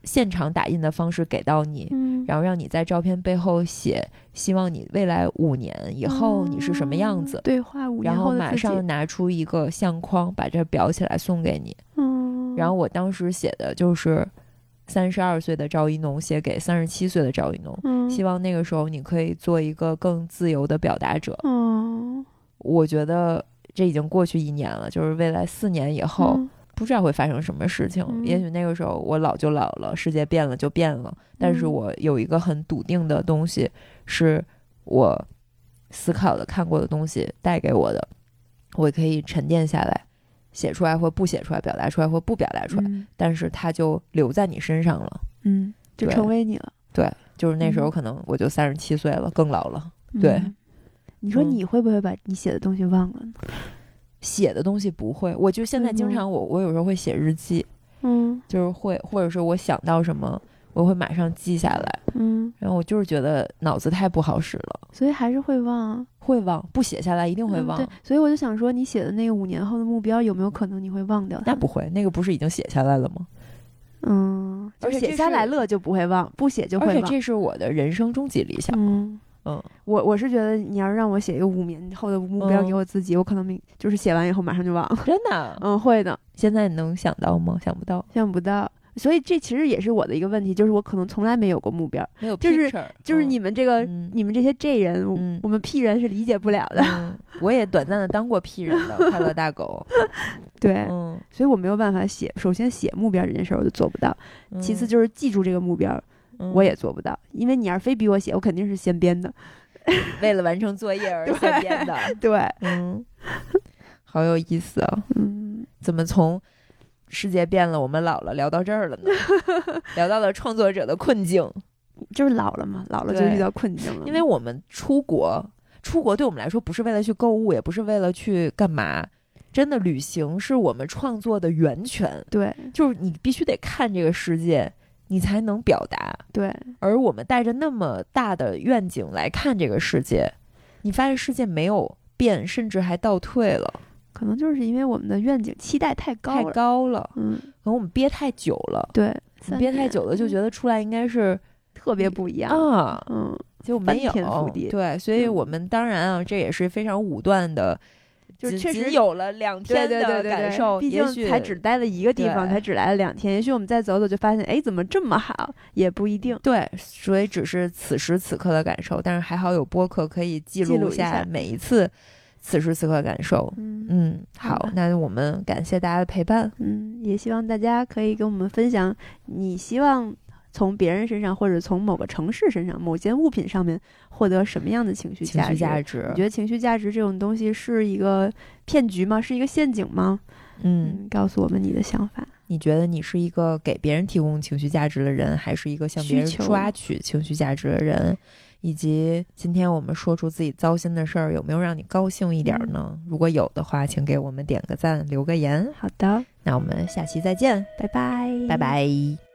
现场打印的方式给到你，嗯。然后让你在照片背后写，希望你未来五年以后你是什么样子哦，对话五年然后马上拿出一个相框，把这裱起来送给你。嗯，然后我当时写的就是三十二岁的赵一农写给三十七岁的赵一农，嗯。希望那个时候你可以做一个更自由的表达者。嗯我觉得这已经过去一年了，就是未来四年以后，嗯不知道会发生什么事情。嗯也许那个时候我老就老了，世界变了就变了。但是嗯我有一个很笃定的东西，是我思考的、看过的东西带给我的，我可以沉淀下来，写出来或不写出来，表达出来或不表达出来。嗯但是它就留在你身上了。嗯，就成为你了。对，就是那时候嗯可能我就三十七岁了，更老了。对嗯，你说嗯你会不会把你写的东西忘了呢？写的东西不会，我就现在经嗯常我我有时候会写日记，嗯就是会或者是我想到什么，我会马上记下来。嗯，然后我就是觉得脑子太不好使了，所以还是会忘啊，会忘，不写下来一定会忘。嗯对，所以我就想说，你写的那个五年后的目标，有没有可能你会忘掉它？那不会，那个不是已经写下来了吗？嗯，就而且写下来了就不会忘，不写就而且会忘。这是我的人生终极理想。嗯，嗯，我我是觉得你要是让我写一个五年后的目标嗯给我自己，我可能明就是写完以后马上就忘了。真的，嗯，会的，现在你能想到吗？想不到，想不到。所以这其实也是我的一个问题，就是我可能从来没有过目标，没有就是就是嗯你们这个、嗯你们这些 J 人，我嗯我们 P 人是理解不了的。嗯，我也短暂的当过 P 人的快乐大狗。对，嗯，所以我没有办法写。首先写目标这件事儿我就做不到，其次嗯就是记住这个目标，嗯我也做不到。因为你要是非逼我写，我肯定是先编的。为了完成作业而先编的。对，嗯，好有意思啊！嗯，怎么从世界变了，我们老了聊到这儿了呢？聊到了创作者的困境，就是老了嘛，老了就遇到困境了。因为我们出国，出国对我们来说不是为了去购物，也不是为了去干嘛。真的，旅行是我们创作的源泉，对就是你必须得看这个世界，你才能表达。对，而我们带着那么大的愿景来看这个世界，你发现世界没有变，甚至还倒退了，可能就是因为我们的愿景期待太高太了。高了，嗯，可能我们憋太久了，对，憋太久了就觉得出来应该是特别不一样。啊，嗯，结果没有对，所以嗯我们当然啊，这也是非常武断的，仅就确实有了两天的感受，毕竟才只待了一个地方，才只来了两天。也许我们再走走就发现，哎，怎么这么好？也不一定。对，所以只是此时此刻的感受，但是还好有播客可以记录一下每一次此时此刻的感受。嗯嗯，好那我们感谢大家的陪伴。嗯，也希望大家可以跟我们分享，你希望从别人身上，或者从某个城市身上、某件物品上面获得什么样的情绪情绪价值？你觉得情绪价值这种东西是一个骗局吗？是一个陷阱吗？嗯，告诉我们你的想法。你觉得你是一个给别人提供情绪价值的人，还是一个向别人抓取情绪价值的人？以及今天我们说出自己糟心的事儿，有没有让你高兴一点儿呢？如果有的话，请给我们点个赞，留个言。好的，那我们下期再见，拜拜，拜拜。